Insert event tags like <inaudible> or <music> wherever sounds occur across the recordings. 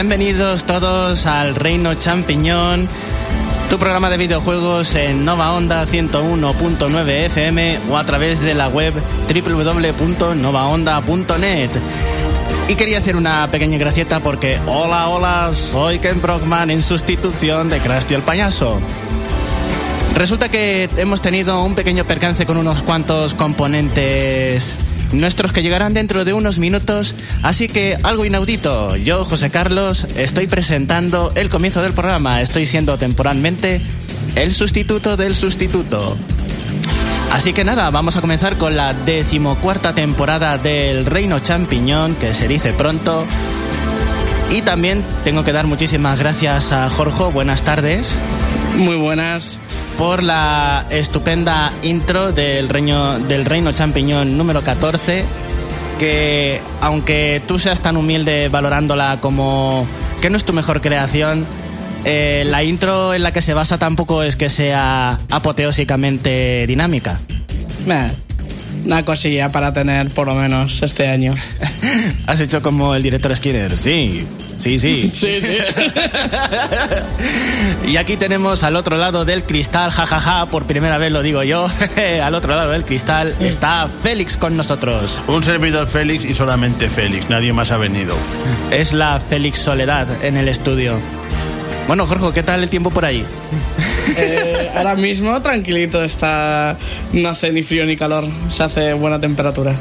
Bienvenidos todos al Reino Champiñón, tu programa de videojuegos en Nova Onda 101.9 FM o a través de la web www.novaonda.net. Y quería hacer una pequeña gracieta porque, hola, hola, soy Ken Brockman en sustitución de Krusty el payaso. Resulta que hemos tenido un pequeño percance con unos cuantos componentes nuestros que llegarán dentro de unos minutos, así que algo inaudito. Yo, José Carlos, estoy presentando el comienzo del programa. Estoy siendo temporalmente el sustituto del sustituto. Así que nada, vamos a comenzar con la decimocuarta temporada del Reino Champiñón, que se dice pronto. Y también tengo que dar muchísimas gracias a Jorge. Buenas tardes. Muy buenas. Por la estupenda intro del Reino, del Reino Champiñón número 14. Que aunque tú seas tan humilde valorándola como que no es tu mejor creación, eh, la intro en la que se basa tampoco es que sea apoteósicamente dinámica. Nah, una cosilla para tener por lo menos este año. <laughs> Has hecho como el director Skinner, sí. Sí, sí. <laughs> Sí, sí. <laughs> y aquí tenemos al otro lado del cristal, jajaja, por primera vez lo digo yo, <laughs> al otro lado del cristal está Félix con nosotros. Un servidor Félix y solamente Félix, nadie más ha venido. Es la Félix Soledad en el estudio. Bueno, Jorge, ¿qué tal el tiempo por ahí? Eh, ahora mismo tranquilito, está no hace ni frío ni calor, se hace buena temperatura.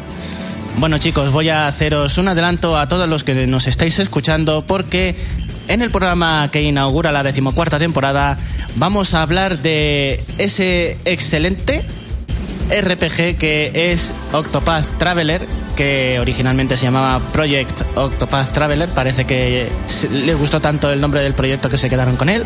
Bueno chicos, voy a haceros un adelanto a todos los que nos estáis escuchando porque en el programa que inaugura la decimocuarta temporada vamos a hablar de ese excelente RPG que es Octopath Traveler, que originalmente se llamaba Project Octopath Traveler. Parece que les gustó tanto el nombre del proyecto que se quedaron con él.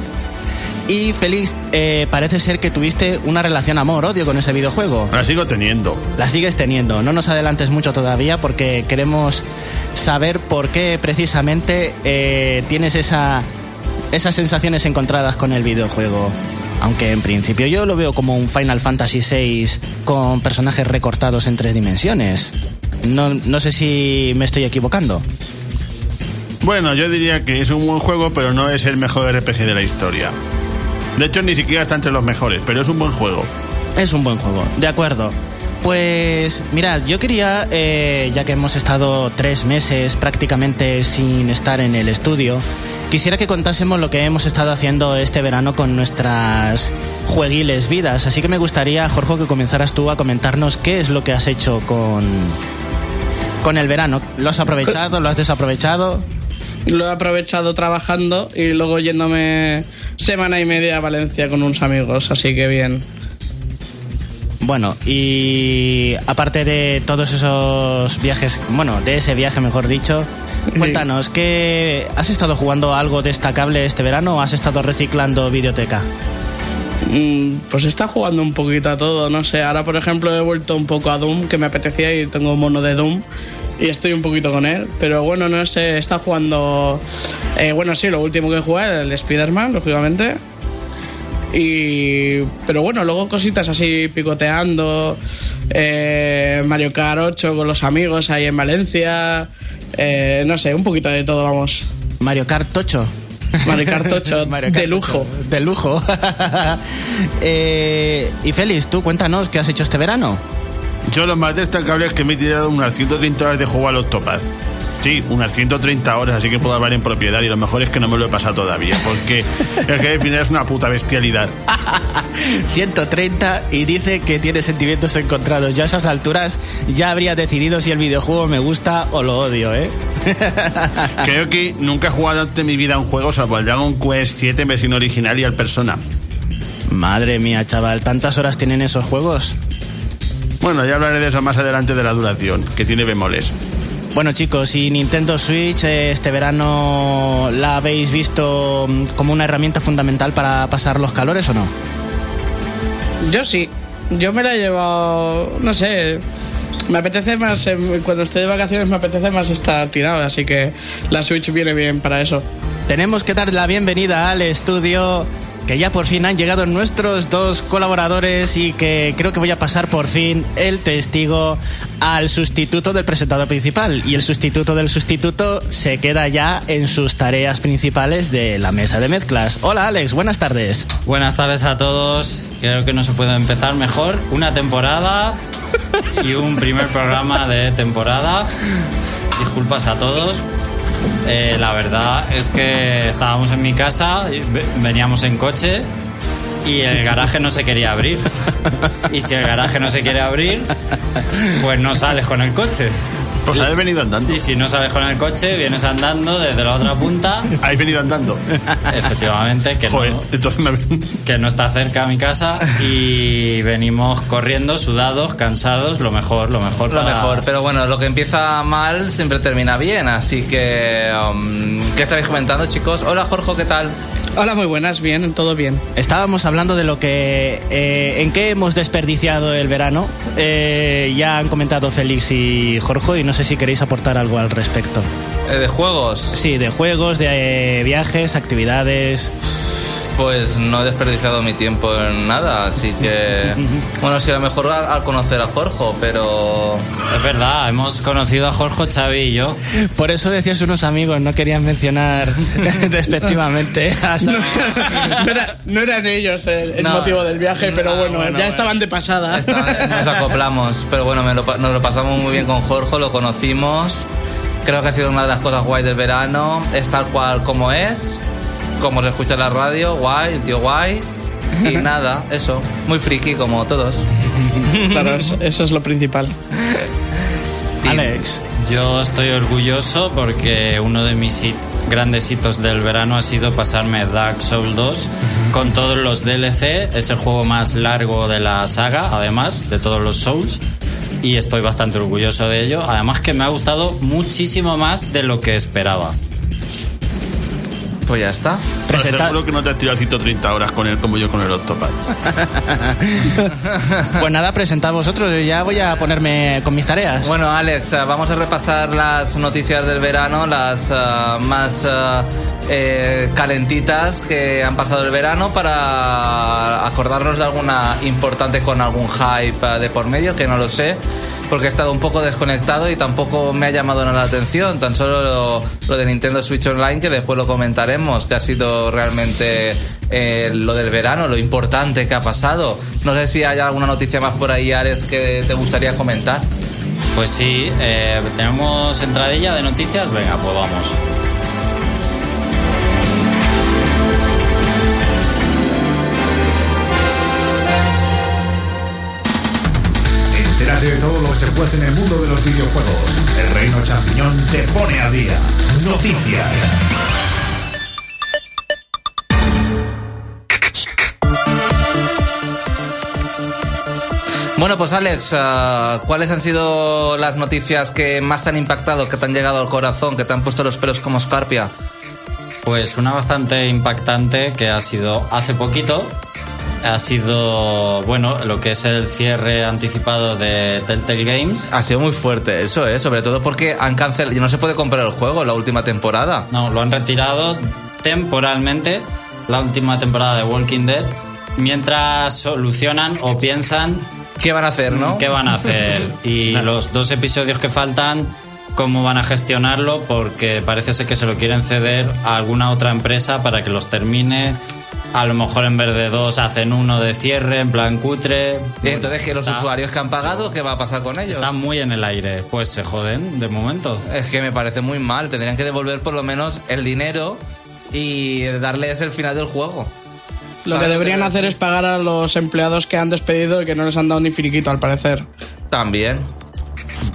Y Félix, eh, parece ser que tuviste una relación amor-odio con ese videojuego. La sigo teniendo. La sigues teniendo. No nos adelantes mucho todavía porque queremos saber por qué precisamente eh, tienes esa, esas sensaciones encontradas con el videojuego. Aunque en principio yo lo veo como un Final Fantasy VI con personajes recortados en tres dimensiones. No, no sé si me estoy equivocando. Bueno, yo diría que es un buen juego, pero no es el mejor RPG de la historia. De hecho, ni siquiera está entre los mejores, pero es un buen juego. Es un buen juego, de acuerdo. Pues mirad, yo quería, eh, ya que hemos estado tres meses prácticamente sin estar en el estudio, quisiera que contásemos lo que hemos estado haciendo este verano con nuestras jueguiles vidas. Así que me gustaría, Jorge, que comenzaras tú a comentarnos qué es lo que has hecho con, con el verano. ¿Lo has aprovechado? ¿Lo has desaprovechado? Lo he aprovechado trabajando y luego yéndome semana y media a Valencia con unos amigos, así que bien. Bueno, y aparte de todos esos viajes, bueno, de ese viaje mejor dicho, cuéntanos, ¿qué, ¿has estado jugando algo destacable este verano o has estado reciclando videoteca? Mm, pues está jugando un poquito a todo, no sé. Ahora, por ejemplo, he vuelto un poco a Doom, que me apetecía y tengo un mono de Doom y estoy un poquito con él. Pero bueno, no sé, está jugando. Eh, bueno, sí, lo último que jugué, el Spider-Man, lógicamente. Y, pero bueno, luego cositas así picoteando. Eh, Mario Kart 8 con los amigos ahí en Valencia. Eh, no sé, un poquito de todo, vamos. Mario Kart 8. Mario Kart 8 <laughs> Mario Kart de lujo. 8, de lujo. <laughs> eh, y Félix, tú cuéntanos qué has hecho este verano. Yo lo más destacable es que me he tirado unas 130 horas de juego al Octopath. Sí, unas 130 horas, así que puedo hablar en propiedad. Y lo mejor es que no me lo he pasado todavía, porque <laughs> el que al final es una puta bestialidad. <laughs> 130 y dice que tiene sentimientos encontrados. Yo a esas alturas ya habría decidido si el videojuego me gusta o lo odio, ¿eh? <laughs> Creo que nunca he jugado antes en mi vida a un juego, salvo al Dragon Quest 7 en versión original y al Persona. Madre mía, chaval, ¿tantas horas tienen esos juegos? Bueno, ya hablaré de eso más adelante de la duración, que tiene bemoles. Bueno chicos, ¿y Nintendo Switch eh, este verano la habéis visto mm, como una herramienta fundamental para pasar los calores o no? Yo sí, yo me la he llevado, no sé, me apetece más, cuando estoy de vacaciones me apetece más estar tirado, así que la Switch viene bien para eso. Tenemos que dar la bienvenida al estudio que ya por fin han llegado nuestros dos colaboradores y que creo que voy a pasar por fin el testigo al sustituto del presentador principal. Y el sustituto del sustituto se queda ya en sus tareas principales de la mesa de mezclas. Hola Alex, buenas tardes. Buenas tardes a todos. Creo que no se puede empezar mejor. Una temporada y un primer programa de temporada. Disculpas a todos. Eh, la verdad es que estábamos en mi casa, veníamos en coche y el garaje no se quería abrir. Y si el garaje no se quiere abrir, pues no sales con el coche. Pues habéis venido andando. Y si no sales con el coche, vienes andando desde la otra punta. <laughs> Habéis venido andando. Efectivamente, que, no, que no está cerca a mi casa. Y venimos corriendo, sudados, cansados, lo mejor, lo mejor. Lo mejor, pero bueno, lo que empieza mal siempre termina bien. Así que, um, ¿qué estáis comentando, chicos? Hola, Jorge, ¿qué tal? Hola, muy buenas, bien, todo bien. Estábamos hablando de lo que. Eh, ¿En qué hemos desperdiciado el verano? Eh, ya han comentado Félix y Jorge, y no sé si queréis aportar algo al respecto. Eh, ¿De juegos? Sí, de juegos, de viajes, actividades. Pues no he desperdiciado mi tiempo en nada, así que. <laughs> Bueno, sí, a lo mejor al, conocer a Jorge, pero. Es verdad, hemos conocido a Jorge, Xavi y yo. Por eso decías unos amigos, no querían mencionar <laughs> despectivamente a no, eran ellos el, motivo del viaje, pero bueno, ya estaban de pasada. nos acoplamos, pero bueno, nos lo pasamos muy bien con Jorge, lo conocimos. Creo que ha sido una de las cosas guay del verano, es tal cual como es como se escucha en la radio, guay, el tío guay. Y <laughs> nada, eso, muy friki como todos. <laughs> Claro, eso, es lo principal. <laughs> Alex. Yo estoy orgulloso porque uno de mis grandes hitos del verano ha sido pasarme Dark Souls 2 con todos los DLC. Es el juego más largo de la saga, además de todos los Souls. Y estoy bastante orgulloso de ello. Además que me ha gustado muchísimo más de lo que esperaba. Pues ya está. Seguro que no te has tirado 130 horas con él como yo con el Octopad. <laughs> pues nada, presentad vosotros. Yo ya voy a ponerme con mis tareas. Bueno, Alex, eh, vamos a repasar las noticias del verano, las eh, más eh, calentitas que han pasado el verano para acordarnos de alguna importante con algún hype de por medio, que no lo sé porque he estado un poco desconectado y tampoco me ha llamado nada la atención. Tan solo lo, de Nintendo Switch Online, que después lo comentaremos, que ha sido realmente eh, lo del verano, lo importante que ha pasado. No sé si hay alguna noticia más por ahí, Ares, que te gustaría comentar. Pues sí, eh, tenemos entradilla de noticias. Venga, pues vamos. Puede en el mundo de los videojuegos. El Reino Champiñón te pone a día. Noticias. Bueno, pues Alex, ah, ¿cuáles han sido las noticias que más te han impactado, que te han llegado al corazón, que te han puesto los pelos como escarpia? Pues una bastante impactante que ha sido hace poquito, ha sido, bueno, lo que es el cierre anticipado de Telltale Games. Ha sido muy fuerte eso, ¿eh? Sobre todo porque han cancelado, y no se puede comprar el juego la última temporada. No, lo han retirado temporalmente, la última temporada de Walking Dead, mientras solucionan o piensan... ¿Qué van a hacer, no? ¿Qué van a hacer? <laughs> Y los dos episodios que faltan cómo van a gestionarlo porque parece ser que se lo quieren ceder a alguna otra empresa para que los termine a lo mejor en vez de dos hacen uno de cierre, en plan cutre. Y entonces, que los usuarios que han pagado, ¿qué va a pasar con ellos? Están muy en el aire. Pues se joden de momento. Es que me parece muy mal. Tendrían que devolver por lo menos el dinero y darles el final del juego. Lo que deberían hacer es pagar a los empleados que han despedido y que no les han dado ni finiquito, al parecer. También.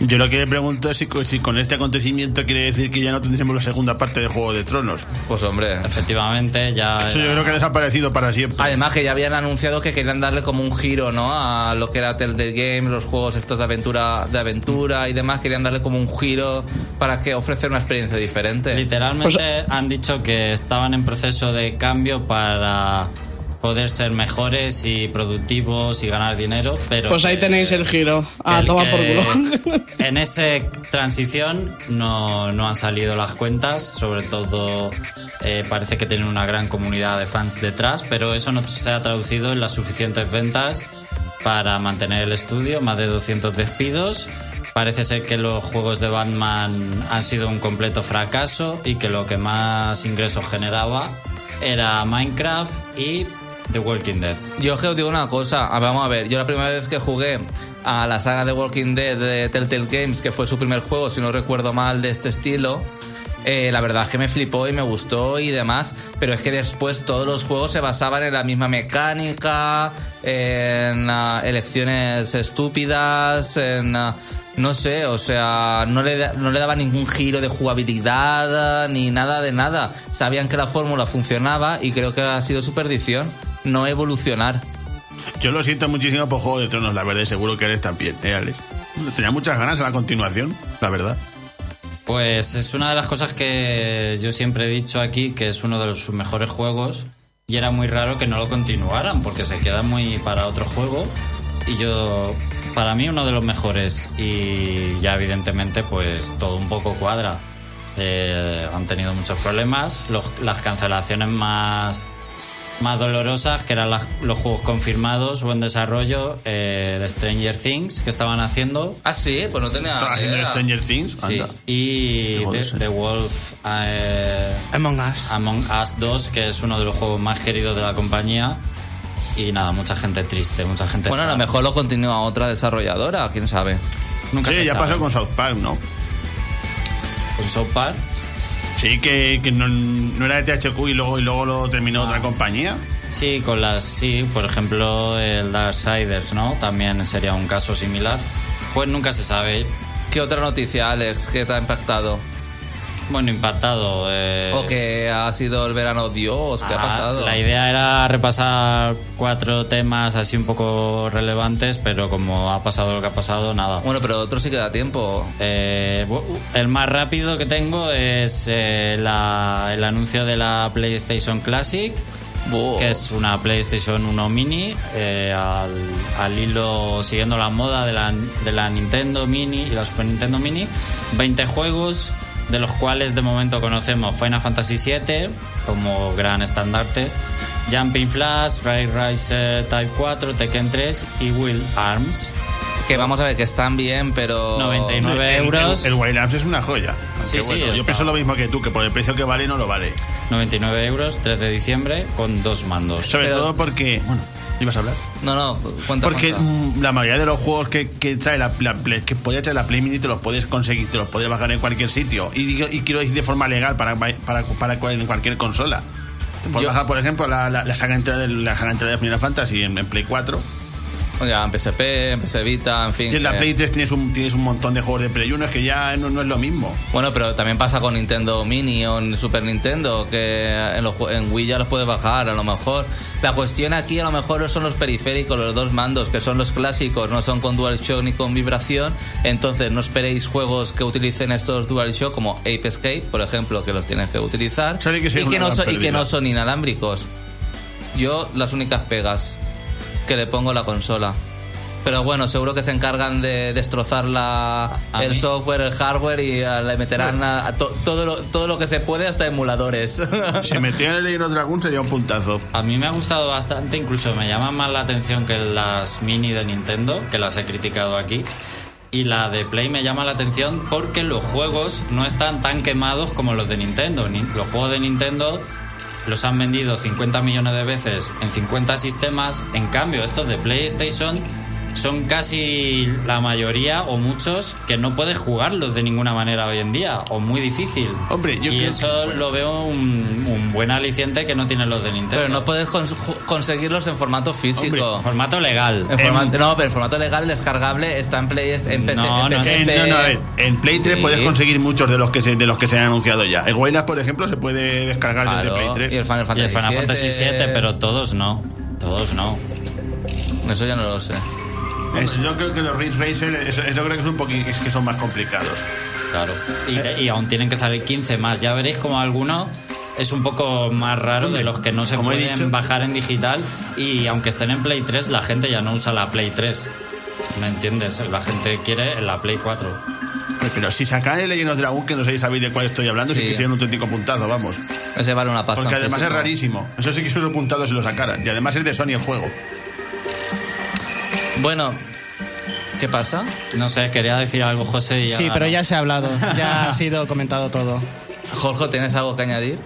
Yo lo que le pregunto es si, con este acontecimiento quiere decir que ya no tendremos la segunda parte de Juego de Tronos. Pues hombre. Efectivamente, ya. Eso yo creo que ha desaparecido para siempre. Además, que ya habían anunciado que querían darle como un giro, ¿no? A lo que era Telltale Game, los juegos estos de aventura, de aventura y demás. Querían darle como un giro para que ofrecer una experiencia diferente. Literalmente pues- han dicho que estaban en proceso de cambio para poder ser mejores y productivos y ganar dinero, pero... Pues ahí que- tenéis el giro. Ah, toma por culo. <laughs> <laughs> En esa transición no, no han salido las cuentas, sobre todo eh, parece que tienen una gran comunidad de fans detrás, pero eso no se ha traducido en las suficientes ventas para mantener el estudio, más de 200 despidos. Parece ser que los juegos de Batman han sido un completo fracaso y que lo que más ingresos generaba era Minecraft y The Walking Dead. Yo os digo una cosa, a ver, vamos a ver, yo la primera vez que jugué a la saga de Walking Dead de Telltale Games, que fue su primer juego, si no recuerdo mal, de este estilo, eh, la verdad es que me flipó y me gustó y demás, pero es que después todos los juegos se basaban en la misma mecánica, en ah, elecciones estúpidas, en... ah, no sé, o sea, no le, no le daba ningún giro de jugabilidad ni nada de nada. Sabían que la fórmula funcionaba y creo que ha sido su perdición, no evolucionar. Yo lo siento muchísimo por Juego de Tronos, la verdad, y seguro que eres también, ¿eh, Alex? Tenía muchas ganas a la continuación, la verdad. Pues es una de las cosas que yo siempre he dicho aquí, que es uno de los mejores juegos, y era muy raro que no lo continuaran, porque se queda muy para otro juego, y yo, para mí uno de los mejores, y ya evidentemente pues todo un poco cuadra. Eh, han tenido muchos problemas, los- las cancelaciones más, más dolorosas, que eran las- los juegos confirmados o en desarrollo, eh, el Stranger Things que estaban haciendo, Ah, sí, pues no tenía. Estaba haciendo idea. Stranger Things, Sí, anda. y The, Wolf eh, Among Us. Among Us 2, que es uno de los juegos más queridos de la compañía. Y nada, mucha gente triste, mucha gente Bueno, a lo mejor lo continúa otra desarrolladora, quién sabe. Nunca Sí, se ya sabe. pasó con South Park, ¿no? Con South Park. Sí, que, que no, no era de THQ y luego, y luego lo terminó otra compañía. Sí, con las. Sí, por ejemplo, el Darksiders, ¿no? También sería un caso similar. Pues nunca se sabe. ¿Qué otra noticia, Alex, que te ha impactado? Bueno, impactado. eh, ¿O que ha sido el verano Dios? ¿Qué ha Ah, pasado? La idea era repasar cuatro temas así un poco relevantes, pero como ha pasado lo que ha pasado, nada. Bueno, pero otro sí que da tiempo. Eh, bu- el más rápido que tengo es eh, la- el anuncio de la PlayStation Classic, que es una PlayStation 1 Mini, eh, al, al hilo siguiendo la moda de la, de la Nintendo Mini y la Super Nintendo Mini. 20 juegos, de los cuales de momento conocemos Final Fantasy VII como gran estandarte. Jumping Flash, Ray Racer Type 4, Tekken 3 y Will Arms. Que vamos a ver, que están bien, pero... 99 El- euros. El, el Wild Arms es una joya. Sí, sí, bueno, yo pienso lo mismo que tú, que por el precio que vale no lo vale. 99 euros, 3 de diciembre, con dos mandos. Sobre Pero- todo porque. Bueno, ¿ibas a hablar? No, no, cuenta, Porque cuenta. mm, la mayoría de los juegos que, que trae la, la que podía traer la Play Mini te los puedes conseguir, te los puedes bajar en cualquier sitio. Y, y quiero decir de forma legal para, para, para en cualquier consola. Te puedes Yo- bajar, por ejemplo, la, la, la saga entera de, la saga entera de Final Fantasy en, en Play 4. Ya, en PSP, en PS Vita, en fin. Y en la que- Play 3 tienes un, tienes un montón de juegos de Play 1, es que ya no, no es lo mismo. Bueno, pero también pasa con Nintendo Mini o en Super Nintendo, que en, los en Wii ya los puedes bajar, a lo mejor. La cuestión aquí a lo mejor son los periféricos, los dos mandos, que son los clásicos, no son con DualShock ni con vibración. Entonces no esperéis juegos que utilicen estos DualShock como Ape Escape, por ejemplo, que los tienes que utilizar. Que y, que no y que no son inalámbricos. Yo las únicas pegas que le pongo a la consola. Pero bueno, seguro que se encargan de destrozar la, A el mí- software, el hardware y ah, le meterán a, a to- todo, lo, todo lo que se puede hasta emuladores. <laughs> Si metieran el Legend Dragon sería un puntazo. A mí me ha gustado bastante, incluso me llama más la atención que las mini de Nintendo, que las he criticado aquí. Y la de Play me llama la atención porque los juegos no están tan quemados como los de Nintendo. Ni- Los juegos de Nintendo los han vendido 50 millones de veces en 50 sistemas. En cambio, estos de PlayStation son casi la mayoría o muchos que no puedes jugarlos de ninguna manera hoy en día o muy difícil. Hombre, yo y creo eso que, bueno. lo veo un, un buen aliciente que no tienen los de Nintendo. Pero no puedes cons- conseguirlos en formato físico. En formato legal. En formato- En- no, pero en formato legal descargable está en Play en PC. No, en no, no, no, a ver, en Play 3 Sí. puedes conseguir muchos de los que se, de los que se han anunciado ya. El Wayland, por ejemplo, se puede descargar Claro, desde Play 3. y el Final Y Fantasy el Final Fantasy VII, VII, pero todos no. Todos no. Eso ya no lo sé. Es- yo creo que los Ridge Racer, eso, eso creo que es un poquito es que son más complicados. Claro. Y, y aún tienen que salir 15 más. Ya veréis como alguno es un poco más raro de los que no se pueden dicho. bajar en digital y aunque estén en Play 3, la gente ya no usa la Play 3. ¿Me entiendes? La gente quiere la Play 4. Pero si sacan el Legend of Dragon, que no sé sabéis de cuál estoy hablando, sí, Sí. que sería un auténtico puntazo, vamos. Ese vale una pasta. Porque además es rarísimo. Eso sí que es un puntado si lo sacaran. Y además es de Sony el juego. Bueno, ¿qué pasa? No sé, quería decir algo, José. Y Sí, ahora pero ya se ha hablado. Ya ha <laughs> sido comentado todo. Jorge, ¿tienes algo que añadir?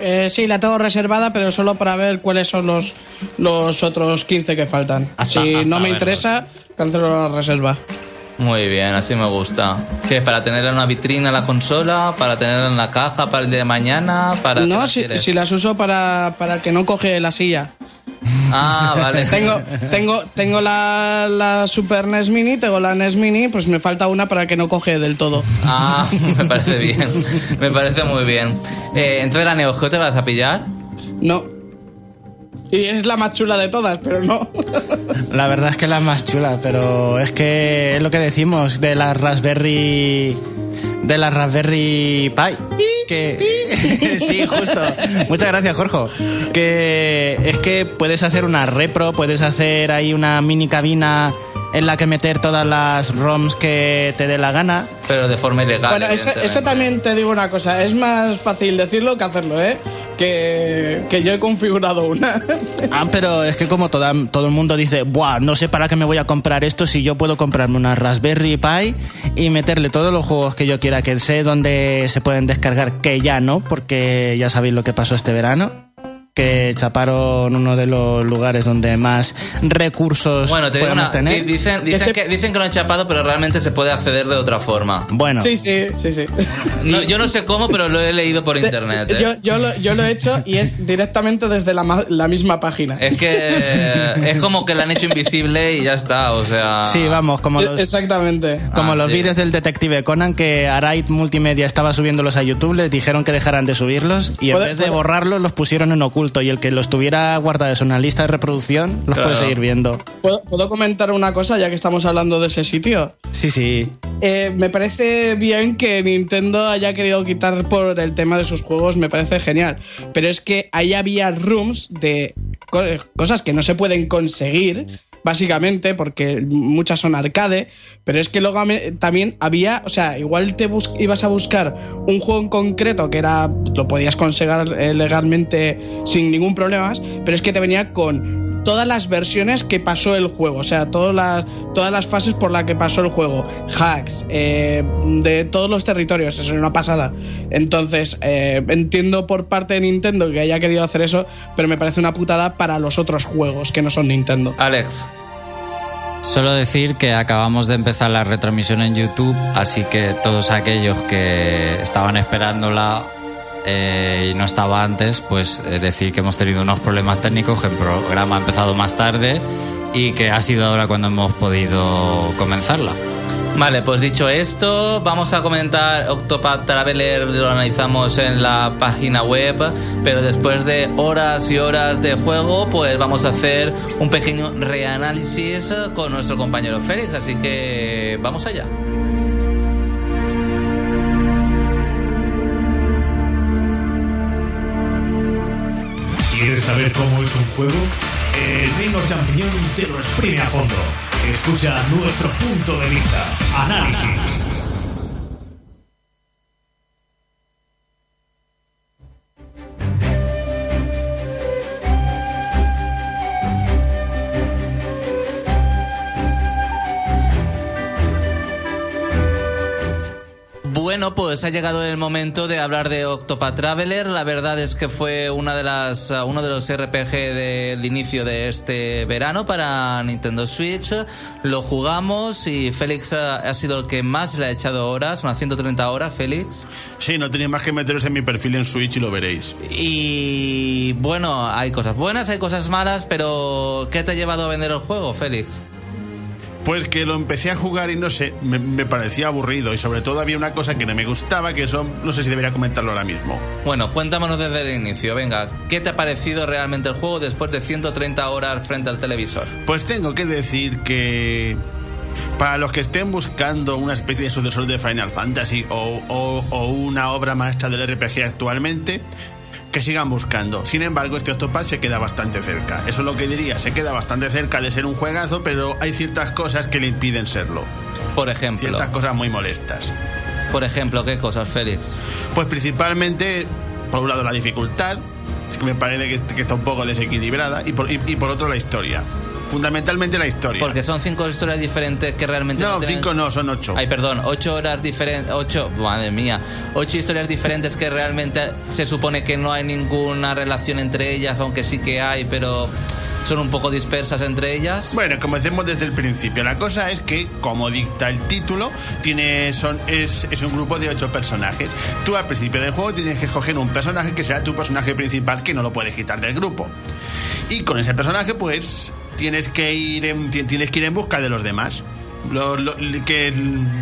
Eh, sí, la tengo reservada, pero solo para ver cuáles son los, los otros 15 que faltan. Hasta- si hasta no me verlos. interesa, cancelo la reserva. Muy bien, así me gusta. ¿Qué? ¿Para tenerla en una vitrina la consola? ¿Para tenerla en la caja para el día de mañana? ¿Para No, si, si las uso para, para el que no coge la silla. Ah, vale. Tengo, tengo, tengo la, la Super NES Mini, tengo la NES Mini, pues me falta una para que no coge del todo. Ah, me parece bien. Me parece muy bien. Eh, entonces, ¿la Neo Geo te vas a pillar? No. Y es la más chula de todas, pero no. La verdad es que la más chula, pero es que es lo que decimos de la Raspberry. De la Raspberry Pi. Que. <laughs> sí, justo. Muchas gracias, Jorge. Que es que puedes hacer una repro, puedes hacer ahí una mini cabina en la que meter todas las ROMs que te dé la gana. Pero de forma ilegal. Bueno, eso, también te digo una cosa, es más fácil decirlo que hacerlo, ¿eh? Que, que yo he configurado una. <laughs> Ah, pero es que como toda, todo el mundo dice, Buah, no sé para qué me voy a comprar esto si yo puedo comprarme una Raspberry Pi y meterle todos los juegos que yo quiera, que sé dónde se pueden descargar, que ya no, porque ya sabéis lo que pasó este verano, que chaparon uno de los lugares donde más recursos Bueno, te podemos una, tener. di- dicen, dicen, Ese- que, dicen que lo han chapado, pero realmente se puede acceder de otra forma. Bueno, Sí, sí, sí, sí. No, yo no sé cómo, pero lo he leído por <laughs> internet. ¿eh? Yo, yo, lo, yo lo he hecho y es directamente desde la, la misma página. Es que es como que la han hecho invisible y ya está, o sea... sí, vamos, como los... Exactamente. Como Ah, los sí. vídeos del detective Conan que Arait Multimedia estaba subiéndolos a YouTube, les dijeron que dejaran de subirlos y en vez de borrarlos los pusieron en oculto y el que los tuviera guardados en una lista de reproducción los Claro. puede seguir viendo. ¿Puedo, puedo comentar una cosa ya que estamos hablando de ese sitio? Sí, sí. Eh, me parece bien que Nintendo haya querido quitar por el tema de sus juegos, me parece genial. Pero es que ahí había rooms de co- cosas que no se pueden conseguir, básicamente, porque muchas son arcade. Pero es que luego también había, o sea, igual te bus- ibas a buscar un juego en concreto que era, lo podías conseguir eh, legalmente sin ningún problema, pero es que te venía con todas las versiones que pasó el juego, o sea, todas las, todas las fases por las que pasó el juego, hacks, eh, de todos los territorios, eso es una pasada. Entonces, eh, entiendo por parte de Nintendo que haya querido hacer eso, pero me parece una putada para los otros juegos que no son Nintendo. Alex, Solo decir que acabamos de empezar la retransmisión en YouTube, así que todos aquellos que estaban esperándola eh, y no estaba antes, pues eh, decir que hemos tenido unos problemas técnicos, que el programa ha empezado más tarde y que ha sido ahora cuando hemos podido comenzarla. Vale, pues dicho esto, vamos a comentar Octopath Traveler, lo analizamos en la página web, pero después de horas y horas de juego, pues vamos a hacer un pequeño reanálisis con nuestro compañero Félix, así que vamos allá. Saber cómo es un juego? El Reino Champiñón te lo exprime a fondo. Escucha nuestro punto de vista. Análisis. Bueno, pues ha llegado el momento de hablar de Octopath Traveler. La verdad es que fue una de las, uh, uno de los RPG del inicio de este verano para Nintendo Switch. Lo jugamos y Félix uh, ha sido el que más le ha echado horas, unas 130 horas, Félix. Sí, no tenéis más que meteros en mi perfil en Switch y lo veréis. Y bueno, hay cosas buenas, hay cosas malas, pero ¿qué te ha llevado a vender el juego, Félix? Pues que lo empecé a jugar y no sé, me, me parecía aburrido y sobre todo había una cosa que no me gustaba, que eso no sé si debería comentarlo ahora mismo. Bueno, cuéntanos desde el inicio, venga, ¿qué te ha parecido realmente el juego después de 130 horas frente al televisor? Pues tengo que decir que para los que estén buscando una especie de sucesor de Final Fantasy o, o- o una obra maestra del RPG actualmente, que sigan buscando. Sin embargo, este Octopath se queda bastante cerca. Eso es lo que diría, se queda bastante cerca de ser un juegazo, pero hay ciertas cosas que le impiden serlo. Por ejemplo. Ciertas cosas muy molestas. Por ejemplo, ¿qué cosas, Félix? Pues principalmente, por un lado, la dificultad, que me parece que, que está un poco desequilibrada, y por, y- y por otro, la historia. Fundamentalmente la historia. Porque son cinco historias diferentes que realmente... no, tienen- cinco no, son ocho. Ay, perdón, ocho horas diferentes, ocho, madre mía, ocho historias diferentes que realmente se supone que no hay ninguna relación entre ellas, aunque sí que hay, pero son un poco dispersas entre ellas. Bueno, comencemos desde el principio. La cosa es que, como dicta el título, tiene, son, es, es un grupo de ocho personajes. Tú al principio del juego tienes que escoger un personaje que será tu personaje principal que no lo puedes quitar del grupo. Y con ese personaje, pues, tienes que ir en, ti- tienes que ir en busca de los demás. Lo- lo- que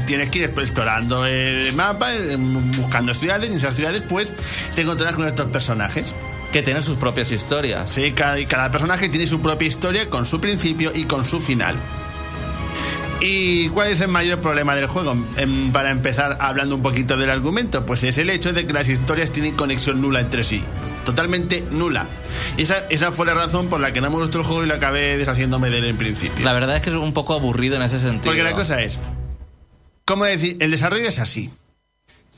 tienes que ir explorando el mapa, eh, buscando ciudades, y en esas ciudades, pues, te encontrarás con estos personajes. Que tienen sus propias historias. Sí, cada personaje tiene su propia historia con su principio y con su final. ¿Y cuál es el mayor problema del juego? Em, para empezar hablando un poquito del argumento, pues es el hecho de que las historias tienen conexión nula entre sí. Totalmente nula. Y esa, esa fue la razón por la que no me gustó el juego y lo acabé deshaciéndome de él en principio. La verdad es que es un poco aburrido en ese sentido. Porque la cosa es, ¿cómo decir? El desarrollo es así.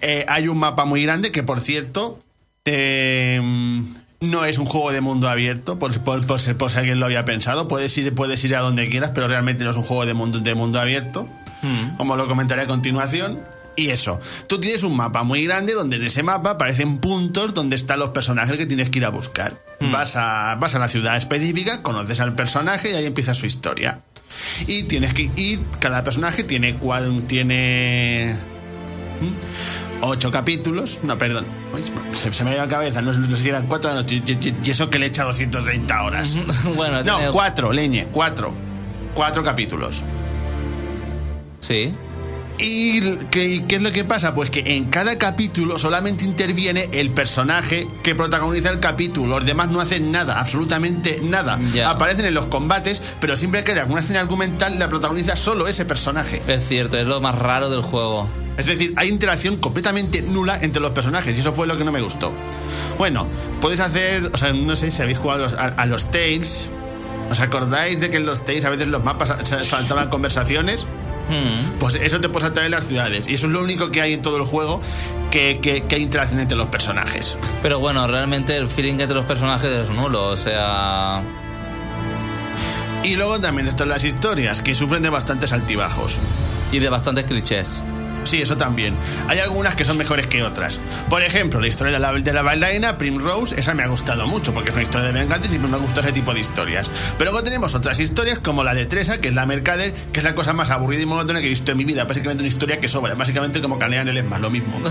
Eh, hay un mapa muy grande que, por cierto, eh, no es un juego de mundo abierto, por, por, por, si- por si alguien lo había pensado. Puedes ir, puedes ir a donde quieras, pero realmente no es un juego de mundo, de mundo abierto, como lo comentaré a continuación. Y eso, tú tienes un mapa muy grande donde en ese mapa aparecen puntos donde están los personajes que tienes que ir a buscar. Vas, a, vas a la ciudad específica, conoces al personaje y ahí empieza su historia. Y tienes que ir, cada personaje tiene cual, tiene ¿Mm? ocho capítulos. No, perdón. Se, se me ha ido la cabeza. No, no sé si eran cuatro. no, y, y- y eso que le he echado 130 horas. <laughs> bueno, No, cuatro, leñe, cuatro. Cuatro capítulos. Sí. ¿Y qué, qué es lo que pasa? Pues que en cada capítulo solamente interviene el personaje que protagoniza el capítulo. Los demás no hacen nada, absolutamente nada. Ya. Aparecen en los combates, pero siempre que hay alguna escena argumental la protagoniza solo ese personaje. Es cierto, es lo más raro del juego. Es decir, hay interacción completamente nula entre los personajes y eso fue lo que no me gustó. Bueno, puedes hacer, o sea, no sé si habéis jugado a, a los Tales. ¿Os acordáis de que en los Tales a veces los mapas sa- saltaban conversaciones? Pues eso te puede saltar en las ciudades. Y eso es lo único que hay en todo el juego que, que- que hay interacción entre los personajes. Pero bueno, realmente el feeling entre los personajes es nulo, o sea... Y luego también están las historias, que sufren de bastantes altibajos. Y de bastantes clichés. Sí, eso también. Hay algunas que son mejores que otras. Por ejemplo, la historia de la, de la bailarina Primrose, esa me ha gustado mucho porque es una historia de venganza y siempre me gusta ese tipo de historias. Pero luego tenemos otras historias como la de Teresa, que es la mercader, que es la cosa más aburrida y monótona que he visto en mi vida. Básicamente una historia que sobra. Básicamente como Canean el es más lo mismo. <laughs>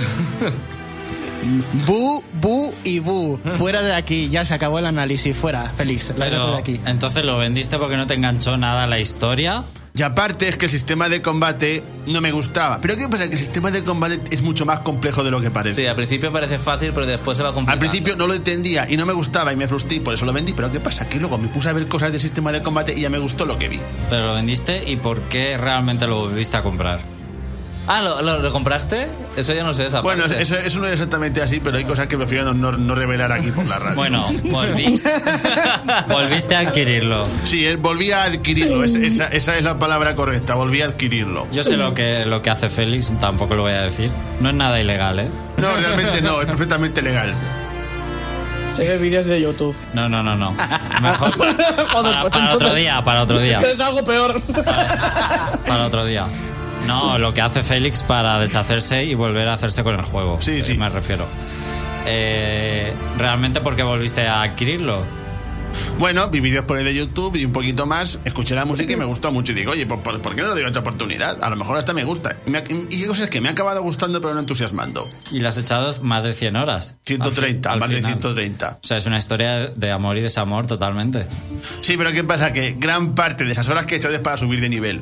Bu, bu y bu. Fuera de aquí, ya se acabó el análisis. Fuera, Félix, lárgate de Pero aquí. entonces lo vendiste porque no te enganchó nada la historia. Y aparte es que el sistema de combate no me gustaba. Pero ¿qué pasa? Que el sistema de combate es mucho más complejo de lo que parece. Sí, al principio parece fácil, pero después se va complicando. Al principio no lo entendía y no me gustaba y me frustré por eso lo vendí. Pero ¿qué pasa? Que luego me puse a ver cosas del sistema de combate y ya me gustó lo que vi. Pero lo vendiste y por qué realmente lo volviste a comprar. Ah, ¿lo, lo, lo compraste? Eso ya no sé esa Bueno, parte. eso, eso no es exactamente así, pero hay cosas que prefiero no, no- no revelar aquí por la <laughs> radio. Bueno, volviste, <laughs> volviste a adquirirlo. Sí, él volví a adquirirlo. es- esa, esa es la palabra correcta. Volví a adquirirlo. Yo sé lo que, lo que hace Félix, tampoco lo voy a decir. No es nada ilegal, ¿eh? No, realmente no. Es perfectamente legal. Se ve vídeos de YouTube. No, no, no, no. Mejor. Joder, <laughs> Para, para otro día, para otro día. Es algo peor. Para otro día. No, <laughs> lo que hace Félix para deshacerse y volver a hacerse con el juego. Sí, eh, sí. Me refiero. Eh, ¿Realmente por qué volviste a adquirirlo? Bueno, vi vídeos por ahí de YouTube y un poquito más. Escuché la música y me gustó mucho. Y digo, oye, ¿por, por qué no le doy otra oportunidad? A lo mejor hasta me gusta. Y, me y cosas que me ha acabado gustando, pero no entusiasmando. Y le has echado más de 100 horas. 130, Al al más de final. 130. O sea, es una historia de amor y desamor totalmente. Sí, pero ¿qué pasa? Que gran parte de esas horas que he echado es para subir de nivel.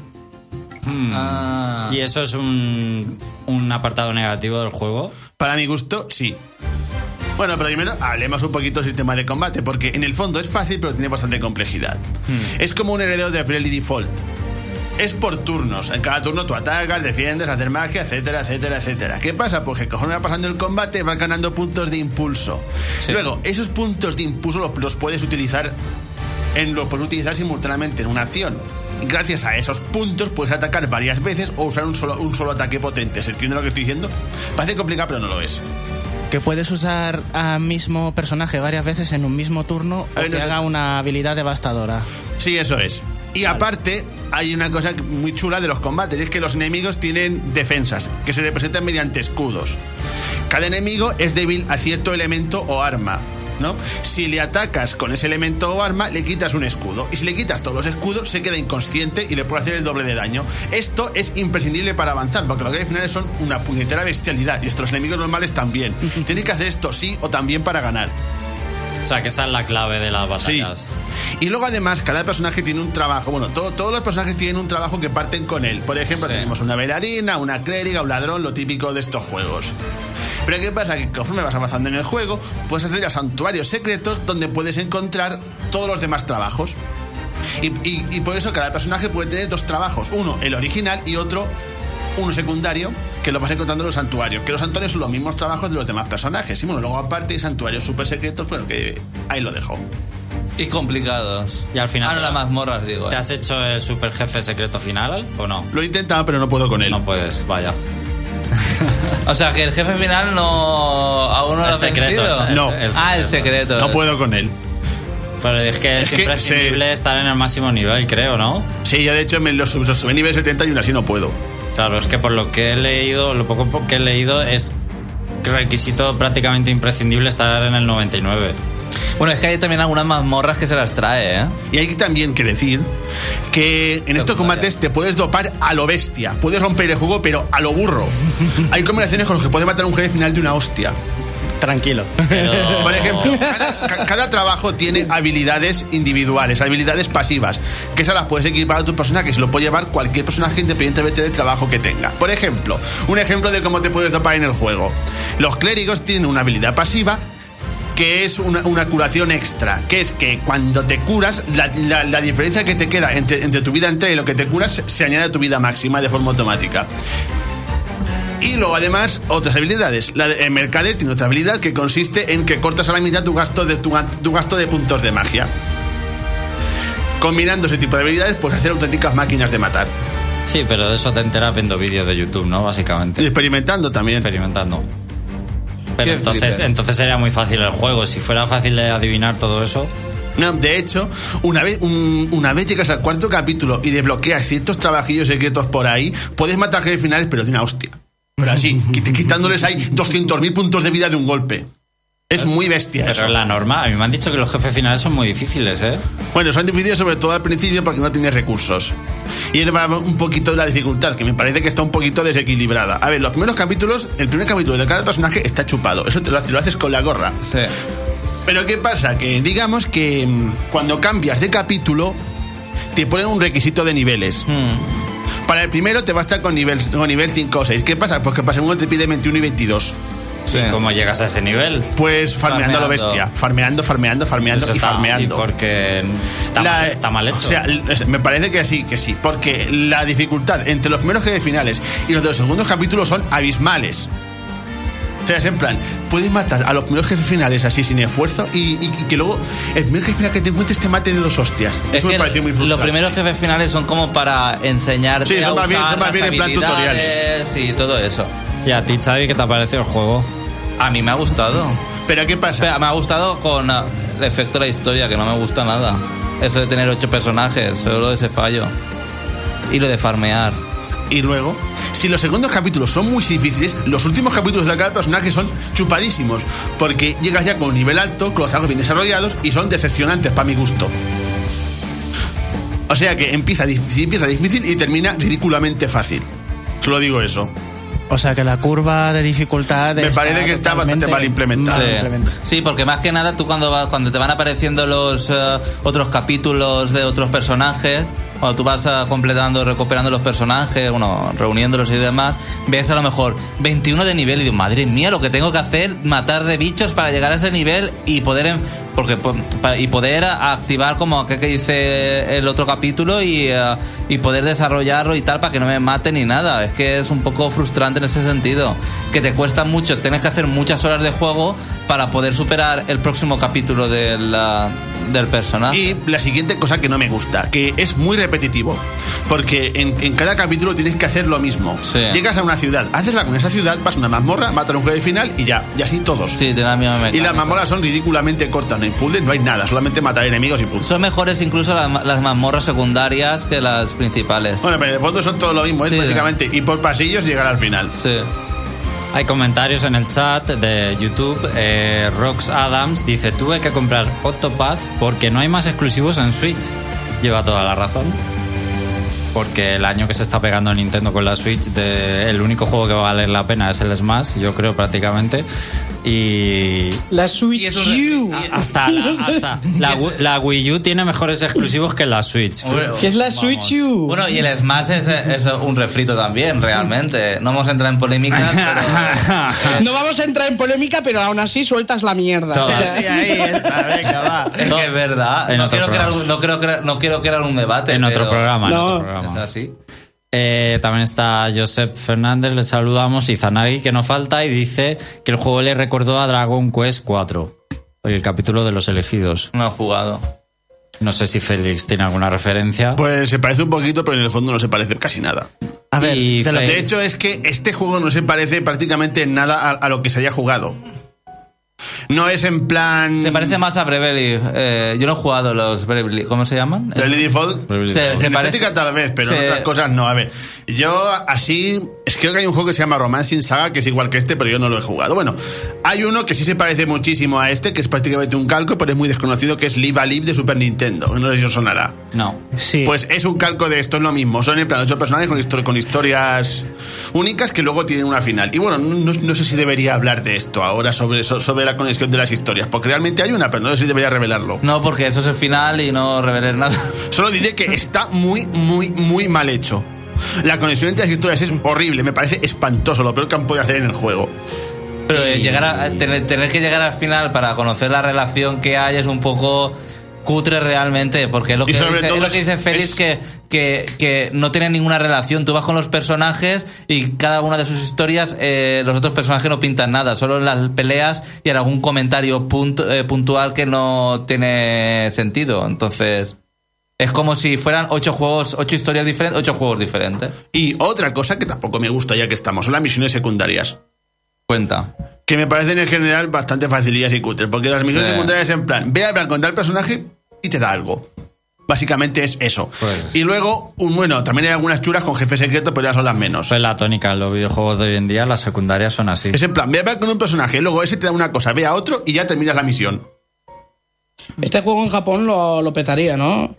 Ah. Y eso es un, un apartado negativo del juego. Para mi gusto, sí. Bueno, pero primero hablemos un poquito del sistema de combate, porque en el fondo es fácil, pero tiene bastante complejidad. Es como un heredero de Bravely Default. es por turnos. En cada turno tú atacas, defiendes, haces magia, etcétera, etcétera, etcétera. ¿Qué pasa? Pues que conforme va pasando el combate vas ganando puntos de impulso. Sí. Luego, esos puntos de impulso los, los puedes utilizar en, los puedes utilizar simultáneamente en una acción. Gracias a esos puntos puedes atacar varias veces o usar un solo, un solo ataque potente. ¿Se entiende lo que estoy diciendo? Parece complicado, pero no lo es. Que puedes usar al mismo personaje varias veces en un mismo turno A ver, o que no sé- haga una habilidad devastadora. Sí, eso es. Y aparte, hay una cosa muy chula de los combates, y es que los enemigos tienen defensas, que se representan mediante escudos. Cada enemigo es débil a cierto elemento o arma. ¿No? Si le atacas con ese elemento o arma, le quitas un escudo. Y si le quitas todos los escudos, se queda inconsciente y le puede hacer el doble de daño. Esto es imprescindible para avanzar, porque los que finales son una puñetera bestialidad. Y estos enemigos normales también. <laughs> Tienen que hacer esto sí o también para ganar. O sea, que esa es la clave de las Sí. Y luego además cada personaje tiene un trabajo. Bueno, todo- todos los personajes tienen un trabajo que parten con él. Por ejemplo, Sí. tenemos una bailarina, una clériga, un ladrón, lo típico de estos juegos. Pero ¿qué pasa? Que conforme vas avanzando en el juego, puedes acceder a santuarios secretos donde puedes encontrar todos los demás trabajos. Y, y- y por eso cada personaje puede tener dos trabajos. Uno, el original, y otro, uno secundario, que lo vas encontrando en los santuarios. Que los santuarios son los mismos trabajos de los demás personajes. Y bueno, luego aparte hay santuarios súper secretos, pero que ahí lo dejo. Y complicados. Y al final Ah, no, las mazmorras, digo. ¿Te eh. has hecho el super jefe secreto final o no? Lo he intentado, pero no puedo con él. No puedes, vaya. <laughs> O sea, que el jefe final no. aún no lo El secreto. vencido. es- es- No. Ah, el secreto. No puedo con él. Pero es que es, Es que imprescindible estar en el máximo nivel, creo, ¿no? Sí, yo de hecho me lo sub- subí a nivel 70 y aún así no puedo. Claro, es que por lo que he leído, lo poco que he leído es requisito prácticamente imprescindible estar en el 99. Bueno, es que hay también algunas mazmorras que se las trae, ¿eh? Y hay también que decir que en estos combates te puedes dopar a lo bestia. Puedes romper el juego, pero a lo burro. <laughs> Hay combinaciones con las que puedes matar a un jefe final de una hostia. Tranquilo. Pero... <laughs> Por ejemplo, cada, ca- cada trabajo tiene habilidades individuales, habilidades pasivas, que esas las puedes equipar a tu personaje, se lo puede llevar cualquier personaje independientemente del trabajo que tenga. Por ejemplo, un ejemplo de cómo te puedes dopar en el juego. Los clérigos tienen una habilidad pasiva que es una, una curación extra, que es que cuando te curas, la, la- la diferencia que te queda entre, entre tu vida entera y lo que te curas se, añade a tu vida máxima de forma automática. Y luego además otras habilidades. La de, Mercader tiene otra habilidad que consiste en que cortas a la mitad tu gasto de, tu, tu gasto de puntos de magia. Combinando ese tipo de habilidades puedes hacer auténticas máquinas de matar. Sí, pero de eso te enteras viendo vídeos de YouTube, ¿no? Y Básicamente. experimentando también. Experimentando. Pero entonces, flipper. entonces sería muy fácil el juego. Si fuera fácil de adivinar todo eso. No, de hecho, una vez, un- una vez llegas al cuarto capítulo y desbloqueas ciertos trabajillos secretos por ahí, puedes matar jefes finales, pero de una hostia. Pero así, quit- quitándoles ahí 200.000 puntos de vida de un golpe. Es muy bestia eso. Pero la norma, a mí me han dicho que los jefes finales son muy difíciles, ¿eh? Bueno, son difíciles sobre todo al principio porque no tienes recursos. Y él va un poquito de la dificultad, que me parece que está un poquito desequilibrada. A ver, los primeros capítulos, el primer capítulo de cada personaje está chupado. Eso te lo, te lo haces con la gorra. Sí. Pero ¿qué pasa? Que digamos que mm, cuando cambias de capítulo, te ponen un requisito de niveles. Hmm. Para el primero te basta con nivel, con nivel 5 o 6. ¿Qué pasa? Pues que para el segundo te pide 21 y 22. Sí. ¿Y cómo llegas a ese nivel? Pues farmeando, a lo Farmeando. bestia. Farmeando, farmeando, farmeando Eso y está- farmeando. y porque está, La- mal, está mal hecho. O sea, me parece que sí, que sí. Porque la dificultad entre los primeros jefes finales y los de los segundos capítulos son abismales. O sea, es en plan, puedes matar a los primeros jefes finales así sin esfuerzo y, y- y que luego el primer jefe final que te encuentres te mate de dos hostias. Es Eso me pareció muy los frustrante. primeros jefes finales son como para enseñarte Sí, son a más bien- usar son más las bien en plan habilidades y todo eso. ¿Y a ti, Xavi, qué te ha parecido el juego? A mí me ha gustado. Pero ¿qué pasa? Pero me ha gustado con ah, el efecto de la historia, que no me gusta nada. Eso de tener ocho personajes, solo ese fallo. Y lo de farmear. Y luego, si los segundos capítulos son muy difíciles, los últimos capítulos de cada personaje son chupadísimos. Porque llegas ya con un nivel alto, con los trabajos bien desarrollados y son decepcionantes para mi gusto. O sea que empieza, empieza difícil y termina ridículamente fácil. Solo digo eso. O sea que la curva de dificultad. Me parece que está bastante mal implementada. mal Sí. implementada. Sí, porque más que nada tú cuando vas, cuando te van apareciendo los eh, otros capítulos de otros personajes, Cuando tú vas ah, completando, recuperando los personajes, bueno, reuniéndolos y demás, ves a lo mejor 21 de nivel y digo, madre mía, lo que tengo que hacer, matar de bichos para llegar a ese nivel y poder porque po- pa- y poder activar como aquel que dice el otro capítulo y, eh, y poder desarrollarlo y tal para que no me maten ni nada. Es que es un poco frustrante en ese sentido. Que te cuesta mucho, tienes que hacer muchas horas de juego para poder superar el próximo capítulo del, ah, del personaje. Y la siguiente cosa que no me gusta, que es muy repetitivo. Porque en, en cada capítulo tienes que hacer lo mismo. Sí. Llegas a una ciudad, haces la con esa ciudad, vas a una mazmorra, matas un jefe final y ya. Y así todos. Sí, Y las mazmorras son ridículamente cortas, no hay puzzles, no hay nada, solamente matar enemigos y puntos. Son mejores incluso las, las mazmorras secundarias que las principales. Bueno, pero en el fondo son todo lo mismo, es Sí. básicamente ir por pasillos y llegar al final. Sí. Hay comentarios en el chat de YouTube. Eh, Rox Adams dice: Tuve que comprar Octopath porque no hay más exclusivos en Switch. Lleva toda la razón. Porque el año que se está pegando Nintendo con la Switch, de- el único juego que va a valer la pena es el Smash, yo creo prácticamente. Y La Switch Y U. hasta, la, hasta la, Wii- la Wii U tiene mejores exclusivos que la Switch. Que es la Switch U. Bueno, y el Smash es, es un refrito también, realmente. No vamos a entrar en polémicas, <laughs> pero... No vamos a entrar en polémica, pero aún así sueltas la mierda. O sea, Sí, ahí está, venga, va. Es que es verdad. En No otro quiero, crear programa. un, no, quiero crear, no quiero crear un debate. en otro pero programa. en No. otro programa. Es así. Eh, también está Josep Fernández, le saludamos, y Zanagi, que no falta, y dice que el juego le recordó a Dragon Quest 4, el capítulo de los elegidos. No he jugado. No sé si Félix tiene alguna referencia. Pues se parece un poquito, pero en el fondo no se parece casi nada. A ver, de De hecho, es que este juego no se parece prácticamente en nada a, a lo que se haya jugado. No es en plan. Se parece más a Bravely. Eh, yo no he jugado los Bravely. ¿Cómo se llaman? Default. Bravely Se- En se estética parece- tal vez, pero en otras cosas no. A ver, yo así. Es que creo que hay un juego que se llama Romancing Saga, que es igual que este, pero yo no lo he jugado. Bueno, hay uno que sí se parece muchísimo a este, que es prácticamente un calco, pero es muy desconocido, que es Live a Live de Super Nintendo. No sé si os sonará. No. sí. Pues es un calco de esto, es lo mismo. Son en plan ocho personajes con, histo- con historias únicas que luego tienen una final. Y bueno, no, no sé si debería hablar de esto ahora sobre, so- sobre la conexión de las historias, porque realmente hay una, pero no sé si debería revelarlo. No, porque eso es el final y no reveles nada. Solo diré que está muy, muy, muy mal hecho. La conexión entre las historias es horrible, me parece espantoso, lo peor que han podido hacer en el juego. Pero eh, llegar a, tener, tener que llegar al final para conocer la relación que hay es un poco cutre realmente, porque es lo que, dice, es lo que dice Félix es- que, que, que no tiene ninguna relación. Tú vas con los personajes y cada una de sus historias, eh, los otros personajes no pintan nada, solo en las peleas y en algún comentario punto- eh, puntual que no tiene sentido. Entonces, es como si fueran ocho juegos, ocho historias diferentes, ocho juegos diferentes. Y otra cosa que tampoco me gusta ya que estamos, son las misiones secundarias. Cuenta. Que me parecen en general bastante facilillas y cutres, porque las misiones Sí. secundarias en plan, ve a contar el personaje y te da algo. Básicamente es eso. Pues- Y luego, un, bueno, también hay algunas churas con jefe secreto, pero ya son las menos. Pues la tónica en los videojuegos de hoy en día, las secundarias son así. Es en plan, ve a con un personaje, luego ese te da una cosa, ve a otro y ya terminas la misión. Este juego en Japón lo, lo petaría, ¿no?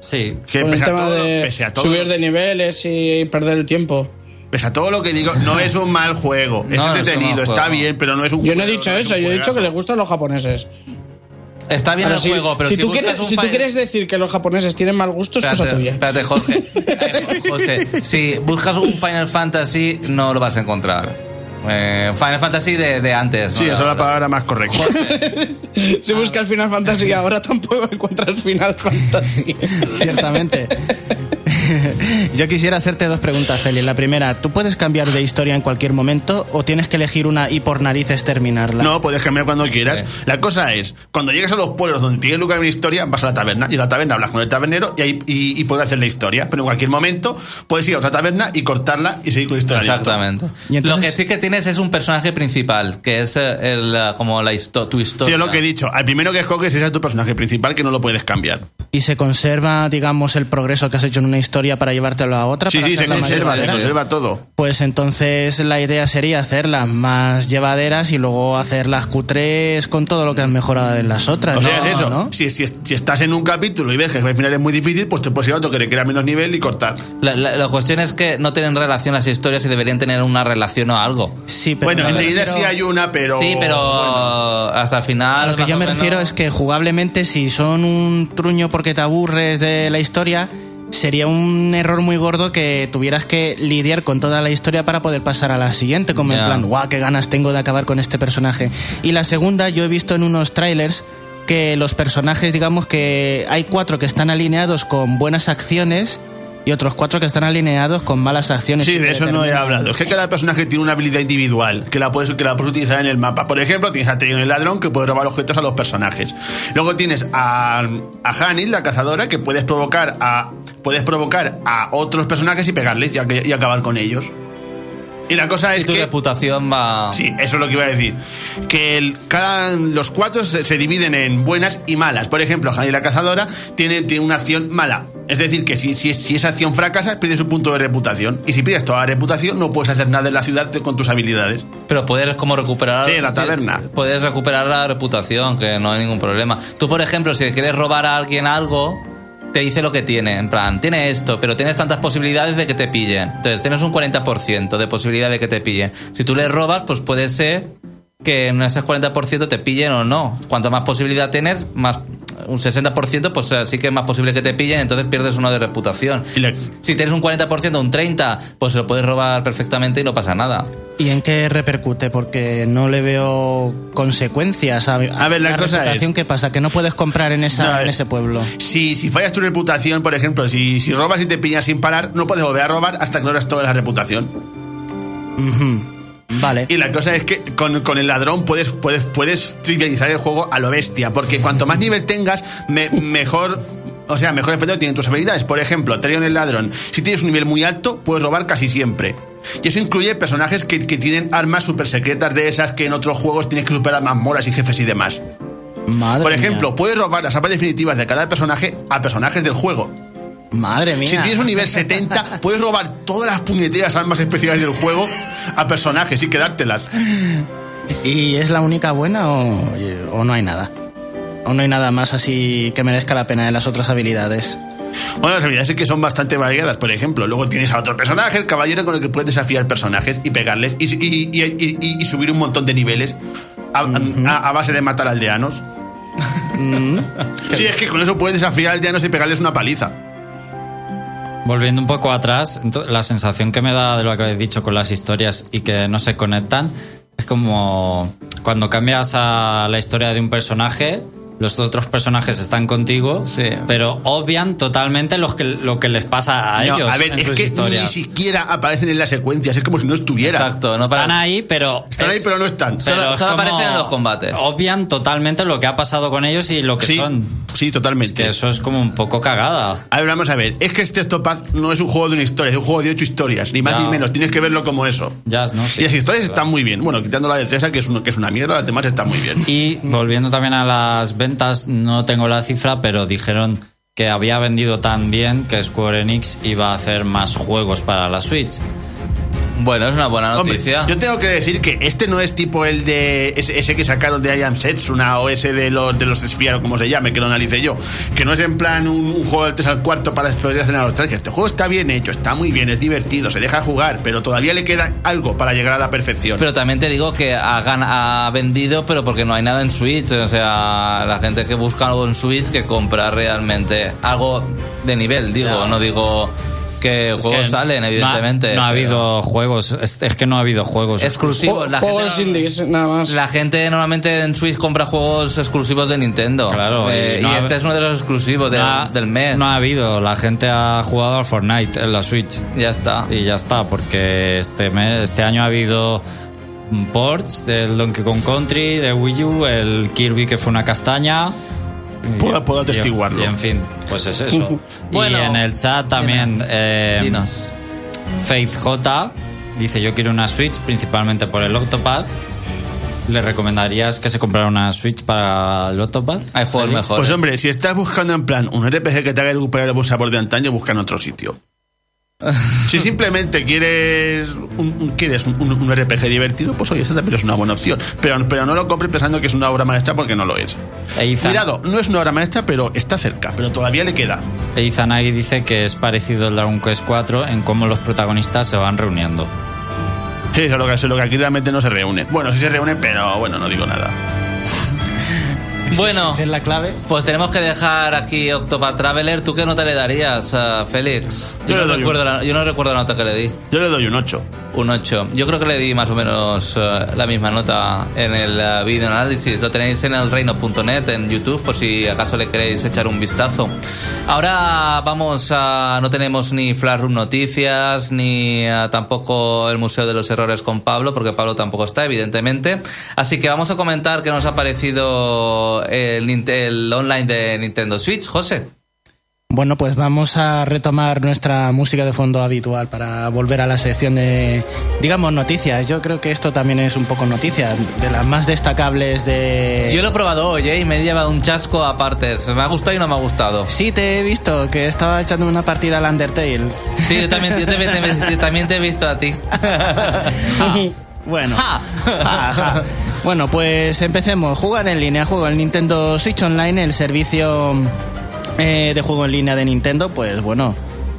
Sí. Que Con el pese a, todo, de pese, a todo, subir de niveles y perder el tiempo. pese a todo lo que digo, no es un mal juego. Es No, no es entretenido, mal está juego. bien, pero no es un Yo no he dicho no es eso, yo he dicho que le gustan los japoneses. Está bien Ahora, el si, juego, pero si si, tú, quieres, un si tú quieres decir que los japoneses tienen mal gusto, es cosa Espérate, tuya. espérate, Jorge. <laughs> Eh, José, si buscas un Final Fantasy, no lo vas a encontrar. Eh, Final Fantasy de, de antes. Sí, ¿no? esa es la palabra más correcta. <laughs> Si buscas Final Fantasy ahora tampoco encuentras Final Fantasy. <laughs> Ciertamente. <laughs> Yo quisiera hacerte dos preguntas, Félix. La primera, ¿tú puedes cambiar de historia en cualquier momento o tienes que elegir una y por narices terminarla? No, puedes cambiar cuando quieras. La cosa es, cuando llegues a los pueblos donde tiene lugar una historia, vas a la taberna. Y en la taberna hablas con el tabernero y, ahí, y, y puedes hacer la historia. Pero en cualquier momento puedes ir a otra taberna y cortarla y seguir con la historia. Exactamente. Y entonces- Lo que sí que tienes es un personaje principal, que es eh, el, eh, como la histo- tu Sí, historia. es lo que he dicho. Al primero que escoges ese es tu personaje principal que no lo puedes cambiar. ¿Y se conserva, digamos, el progreso que has hecho en una historia para llevártelo a otra? Sí, para sí, se conserva, se conserva todo. Pues entonces la idea sería hacerlas más llevaderas y luego hacer las Q3 con todo lo que has mejorado en las otras. O sea, ¿no? es eso. ¿no? Si, si, si estás en un capítulo y ves que el final es muy difícil, pues te puedes ir a otro que requiera menos nivel y cortar. La, la- la cuestión es que no tienen relación las historias y deberían tener una relación o algo. Sí, pero bueno, en realidad refiero- sí hay una, pero. sí, pero bueno. hasta el final. A lo que yo me menos- refiero es que jugablemente si son un truño porque te aburres de la historia, sería un error muy gordo que tuvieras que lidiar con toda la historia para poder pasar a la siguiente, como en Ya. plan, guau, qué ganas tengo de acabar con este personaje. Y la segunda, yo he visto en unos trailers que los personajes, digamos que hay cuatro que están alineados con buenas acciones y otros cuatro que están alineados con malas acciones. Sí, de eso no he hablado. Es que cada personaje tiene una habilidad individual que la puedes, que la puedes utilizar en el mapa. Por ejemplo, tienes a Tyrion el ladrón que puede robar objetos a los personajes. Luego tienes a, a Hanil, la cazadora, que puedes provocar a puedes provocar a otros personajes y pegarles y, a- y acabar con ellos. Y la cosa es tu que reputación va. Sí, eso es lo que iba a decir. Que el- cada, los cuatro se, se dividen en buenas y malas. Por ejemplo, Hanil la cazadora tiene, tiene una acción mala. Es decir, que si, si, si esa acción fracasa, pierdes un punto de reputación. Y si pierdes toda la reputación, no puedes hacer nada en la ciudad con tus habilidades. Pero puedes como recuperar. Sí, la taberna. Puedes recuperar la reputación, que no hay ningún problema. Tú, por ejemplo, si quieres robar a alguien algo, te dice lo que tiene. En plan, tiene esto, pero tienes tantas posibilidades de que te pillen. Entonces, tienes un 40% de posibilidad de que te pillen. Si tú le robas, pues puede ser que en ese 40% te pillen o no. Cuanto más posibilidad tienes, más un 60%, pues eh, sí que es más posible que te pillen, entonces pierdes uno de reputación. Si tienes un 40%, un 30%, pues se lo puedes robar perfectamente y no pasa nada. ¿Y en qué repercute? Porque no le veo consecuencias. A, A ver, la cosa reputación, es- ¿Qué pasa? Que no puedes comprar en, esa, No, en ese pueblo. Si, si fallas tu reputación, por ejemplo, si, si robas y te pillas sin parar, no puedes volver a robar hasta que no eres toda la reputación. Vale. Y la cosa es que con, con el ladrón puedes, puedes, puedes trivializar el juego a lo bestia, porque cuanto más nivel tengas, me- mejor. O sea, mejor efecto tienen tus habilidades. Por ejemplo, Tyrion el ladrón. Si tienes un nivel muy alto, puedes robar casi siempre. Y eso incluye personajes que, que tienen armas super secretas de esas que en otros juegos tienes que superar mazmorras y jefes y demás. Madre Por mía. ejemplo, puedes robar las armas definitivas de cada personaje a personajes del juego. Madre mía. Si tienes un nivel 70, <laughs> puedes robar todas las puñeteras armas especiales del juego a personajes y quedártelas. ¿Y es la única buena o, o no hay nada? ¿O no hay nada más así que merezca la pena de las otras habilidades? Bueno, las habilidades es que son bastante variadas, por ejemplo. Luego tienes a otro personaje, el caballero, con el que puedes desafiar personajes y pegarles y, y- y- y- y- y subir un montón de niveles a, a- a base de matar aldeanos. sí, es que con eso puedes desafiar aldeanos y pegarles una paliza. Volviendo un poco atrás, la sensación que me da de lo que habéis dicho con las historias y que no se conectan es como cuando cambias a la historia de un personaje, los otros personajes están contigo, Sí. pero obvian totalmente los que, lo que les pasa a No, ellos a ver, en es sus que historias. ni siquiera aparecen en las secuencias, es como si no estuviera. Exacto, no Están para- ahí, pero... Están ahí, pero no están. Solo- pero es solo como- aparecen en los combates. Obvian totalmente lo que ha pasado con ellos y lo que Sí, son. sí, Es totalmente. que eso es como un poco cagada. A ver, vamos a ver. Es que este Octopath no es un juego de una historia, es un juego de ocho historias, ni más Ya. ni menos. Tienes que verlo como eso. Ya, ¿no? Sí, y las historias claro. están muy bien. Bueno, quitando la de Tresa, que es, uno- que es una mierda, las demás están muy bien. Y volviendo también a las ventas, no tengo la cifra, pero dijeron que había vendido tan bien que Square Enix iba a hacer más juegos para la Switch. Bueno, es una buena Hombre, noticia. yo tengo que decir que este no es tipo el de ese, ese que sacaron de I Am Setsuna o ese de los de los Sphere o como se llame, que lo analicé yo. Que no es en plan un, un juego del 3 al cuarto para explorar en la nostalgia. Este juego está bien hecho, está muy bien, es divertido, se deja jugar, pero todavía le queda algo para llegar a la perfección. Pero también te digo que ha, gan- ha vendido, pero porque no hay nada en Switch. O sea, la gente que busca algo en Switch que compra realmente algo de nivel, digo. No digo que Es juegos que salen, no ha- evidentemente. No ha, habido juegos, es, es que no ha habido juegos. exclusivos. La Juegos gente, indies, nada más. la gente normalmente en Switch compra juegos exclusivos de Nintendo. Claro, Eh, y y, no ha- este es uno de los exclusivos del, no ha- del mes. No ha habido, la gente ha jugado al Fortnite en la Switch. ya está. Y ya está, porque este mes, este año ha habido ports del Donkey Kong Country, de Wii U, el Kirby que fue una castaña. Puedo- atestiguarlo. Y, en fin, pues es eso. <laughs> Bueno, y en el chat también eh, Dinos. Faith J dice yo quiero una Switch principalmente por el Octopath. ¿Le recomendarías que se comprara una Switch para el Octopath? Hay juegos mejores. Pues hombre, si estás buscando en plan un RPG que te haga recuperar el sabor de antaño, busca en otro sitio. <laughs> Si simplemente quieres un, un- quieres un, un RPG divertido, pues oye, esta también es una buena opción. Pero, pero no lo compres pensando que es una obra maestra porque no lo es. Ethan- Cuidado, no es una obra maestra, pero está cerca, pero todavía le queda. E Izanagi dice que es parecido al Dragon Quest 4 en cómo los protagonistas se van reuniendo. Eso es lo que, eso es lo que aquí realmente no se reúne. Bueno, sí se reúne, pero bueno, no digo nada. Bueno, Esa es la clave. pues tenemos que dejar aquí Octopath Traveler. ¿Tú qué nota le darías a Félix? Yo no recuerdo la, yo no recuerdo la nota que le di. Yo le doy un 8. Un 8. Yo creo que le di más o menos eh, la misma nota en el eh, video análisis. Lo tenéis en el reino.net en YouTube por si acaso le queréis echar un vistazo. Ahora vamos a. No tenemos ni Flash Room Noticias ni eh, tampoco el Museo de los Errores con Pablo, porque Pablo tampoco está, evidentemente. Así que vamos a comentar qué nos ha parecido el online de Nintendo Switch. José. Bueno, pues vamos a retomar nuestra música de fondo habitual para volver a la sección de, digamos, noticias. Yo creo que esto también es un poco noticia, de las más destacables de... Yo lo he probado hoy ¿eh? y me he llevado un chasco aparte. Me ha gustado y no me ha gustado. Sí, te he visto que estaba echando una partida al Undertale. Sí, yo también, yo te, te- yo también te he visto a ti. <laughs> Bueno. Ja. Ja, ja. Bueno, pues empecemos. Jugar en línea. Juego el Nintendo Switch Online, el servicio eh, de juego en línea de Nintendo. Pues bueno,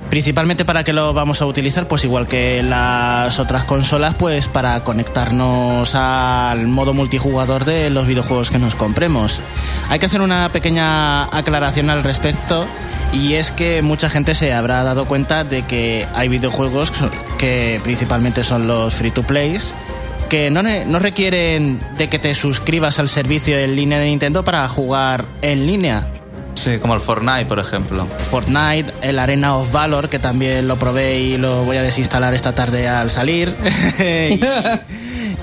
principalmente para que lo vamos a utilizar, pues igual que las otras consolas, pues para conectarnos al modo multijugador de los videojuegos que nos compremos. Hay que hacer una pequeña aclaración al respecto. Y es que mucha gente se habrá dado cuenta de que hay videojuegos que principalmente son los free to plays que no, no requieren de que te suscribas al servicio en línea de Nintendo para jugar en línea. Sí, como el Fortnite, por ejemplo. Fortnite, el Arena of Valor, que también lo probé y lo voy a desinstalar esta tarde al salir. <laughs> y,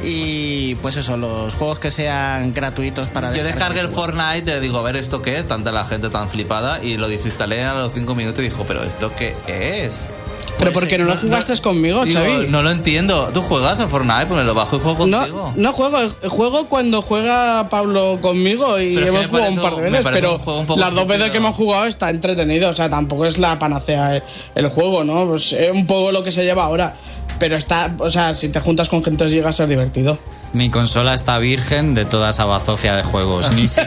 y, pues eso, los juegos que sean gratuitos para... Yo descargué el. Fortnite y digo, a ver, ¿esto qué es? Tanta la gente tan flipada y lo desinstalé a los 5 minutos y dijo, ¿pero esto qué es? Pero porque no lo jugaste conmigo, Digo, Xavi. no lo entiendo. ¿Tú juegas al Fortnite? Pues me lo bajo y juego No, contigo. no juego, juego cuando juega Pablo conmigo y Pero hemos jugado un par de veces, pero las dos veces que hemos jugado está entretenido, o sea, tampoco es la panacea el, el juego, ¿no? Pues es un poco lo que se lleva ahora, pero está, o sea, si te juntas con gente llega a ser divertido. Mi consola está virgen de toda esa bazofia de juegos. Ni, si-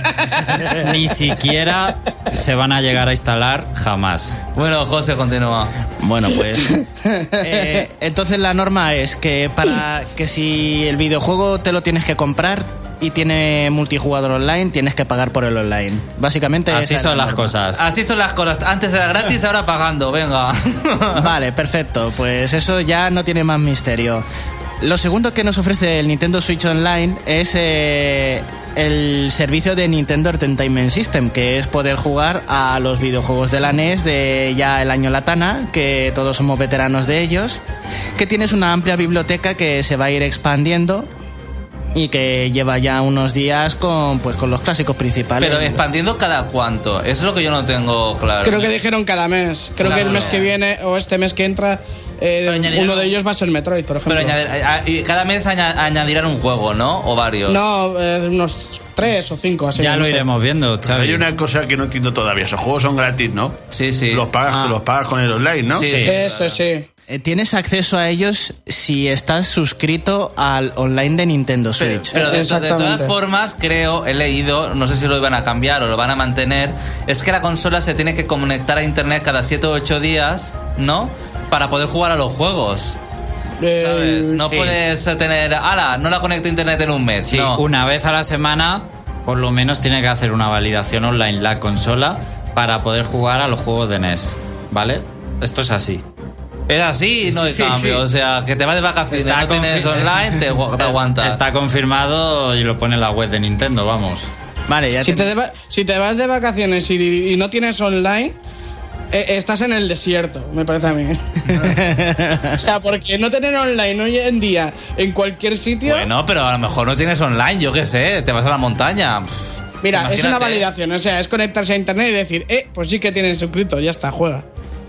<laughs> ni siquiera se van a llegar a instalar jamás. Bueno, José, continúa. Bueno, pues. <laughs> eh, entonces la norma es que para que si el videojuego te lo tienes que comprar y tiene multijugador online, tienes que pagar por el online. Básicamente. Así son la las norma. cosas. Así son las cosas. Antes era gratis, ahora pagando. Venga. Vale, perfecto. Pues eso ya no tiene más misterio. Lo segundo que nos ofrece el Nintendo Switch Online es eh, el servicio de Nintendo Entertainment System, que es poder jugar a los videojuegos de la NES de ya el año Latana, que todos somos veteranos de ellos, que tienes una amplia biblioteca que se va a ir expandiendo y que lleva ya unos días con pues con los clásicos principales. Pero expandiendo cada cuánto. Eso es lo que yo no tengo claro. Creo que dijeron cada mes, creo que el mes que viene o este mes que entra, eh, añadirán uno de ellos va a ser Metroid, por ejemplo. Pero añadir- a- y cada mes aña- añadirán un juego, ¿no? O varios. No, eh, unos tres o cinco, así. Ya lo iremos viendo, Xavi. Hay una cosa que no entiendo todavía. Esos juegos son gratis, ¿no? Sí, sí. Los pagas, los pagas con el online, ¿no? Sí, sí. Eso sí. Eh, Tienes acceso a ellos si estás suscrito al online de Nintendo Switch. pero de, de todas formas, creo, he leído, no sé si lo iban a cambiar o lo van a mantener, es que la consola se tiene que conectar a internet cada 7 o 8 días, ¿no? Para poder jugar a los juegos. ¿Sabes? No sí. puedes tener, ala, no la conecto a internet en un mes. Sí, no. una vez a la semana, por lo menos tiene que hacer una validación online la consola para poder jugar a los juegos de NES. ¿Vale? Esto es así. Es así, no hay sí, cambio. sí. O sea, que te vas de vacaciones, no tienes online, te, te aguantas. Está confirmado y lo pone en la web de Nintendo, vamos. Vale, ya Si te- te, de va- si te vas de vacaciones y, y no tienes online, estás en el desierto, me parece a mí. <laughs> o sea, porque no tener online hoy en día en cualquier sitio. Bueno, pero a lo mejor no tienes online, yo qué sé, te vas a la montaña. Pff, mira, es una validación, o sea, es conectarse a internet y decir, eh, pues sí que tienes suscrito, ya está, juega.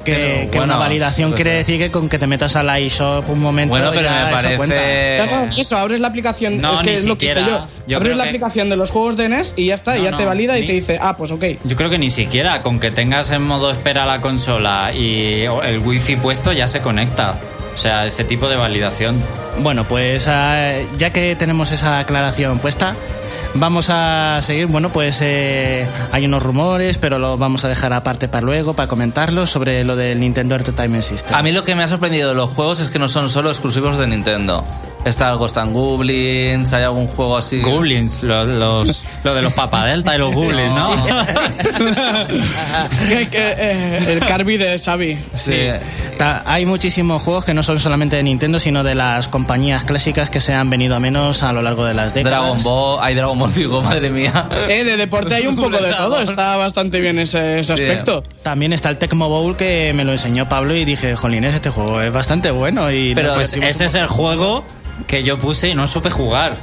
Que, pero que una validación pues, quiere decir que con que te metas al iShop un momento. Bueno, pero ya me eso cuenta. parece. No, no, eso, abres la aplicación. No, es que ni es lo que hice siquiera. yo. Yo abres creo la que- aplicación de los juegos de NES y ya está, y No, ya no, te valida y ni- te dice, ah, pues ok. Yo creo que ni siquiera, con que tengas en modo espera la consola y el wifi puesto ya se conecta. O sea, ese tipo de validación. Bueno, pues ah, ya que tenemos esa aclaración puesta, vamos a seguir. Bueno, pues eh, hay unos rumores, pero lo vamos a dejar aparte para luego, para comentarlos sobre lo del Nintendo Entertainment System. A mí lo que me ha sorprendido de los juegos es que no son solo exclusivos de Nintendo. Está el Ghost and Goblins, hay algún juego así. Goblins, los, los, lo de los papadelta y los <laughs> goblins, ¿no? <laughs> Que, eh, el Carby de Xavi. Sí. Hay muchísimos juegos que no son solamente de Nintendo, sino de las compañías clásicas que se han venido a menos a lo largo de las décadas. Dragon Ball, hay Dragon Ball, digo, madre mía. Eh, de deporte hay un poco de todo, está bastante bien ese, ese Sí. aspecto. También está el Tecmo Bowl que me lo enseñó Pablo y dije, jolines, este juego es bastante bueno. Y Pero Pues ese es el juego que yo puse y no supe jugar.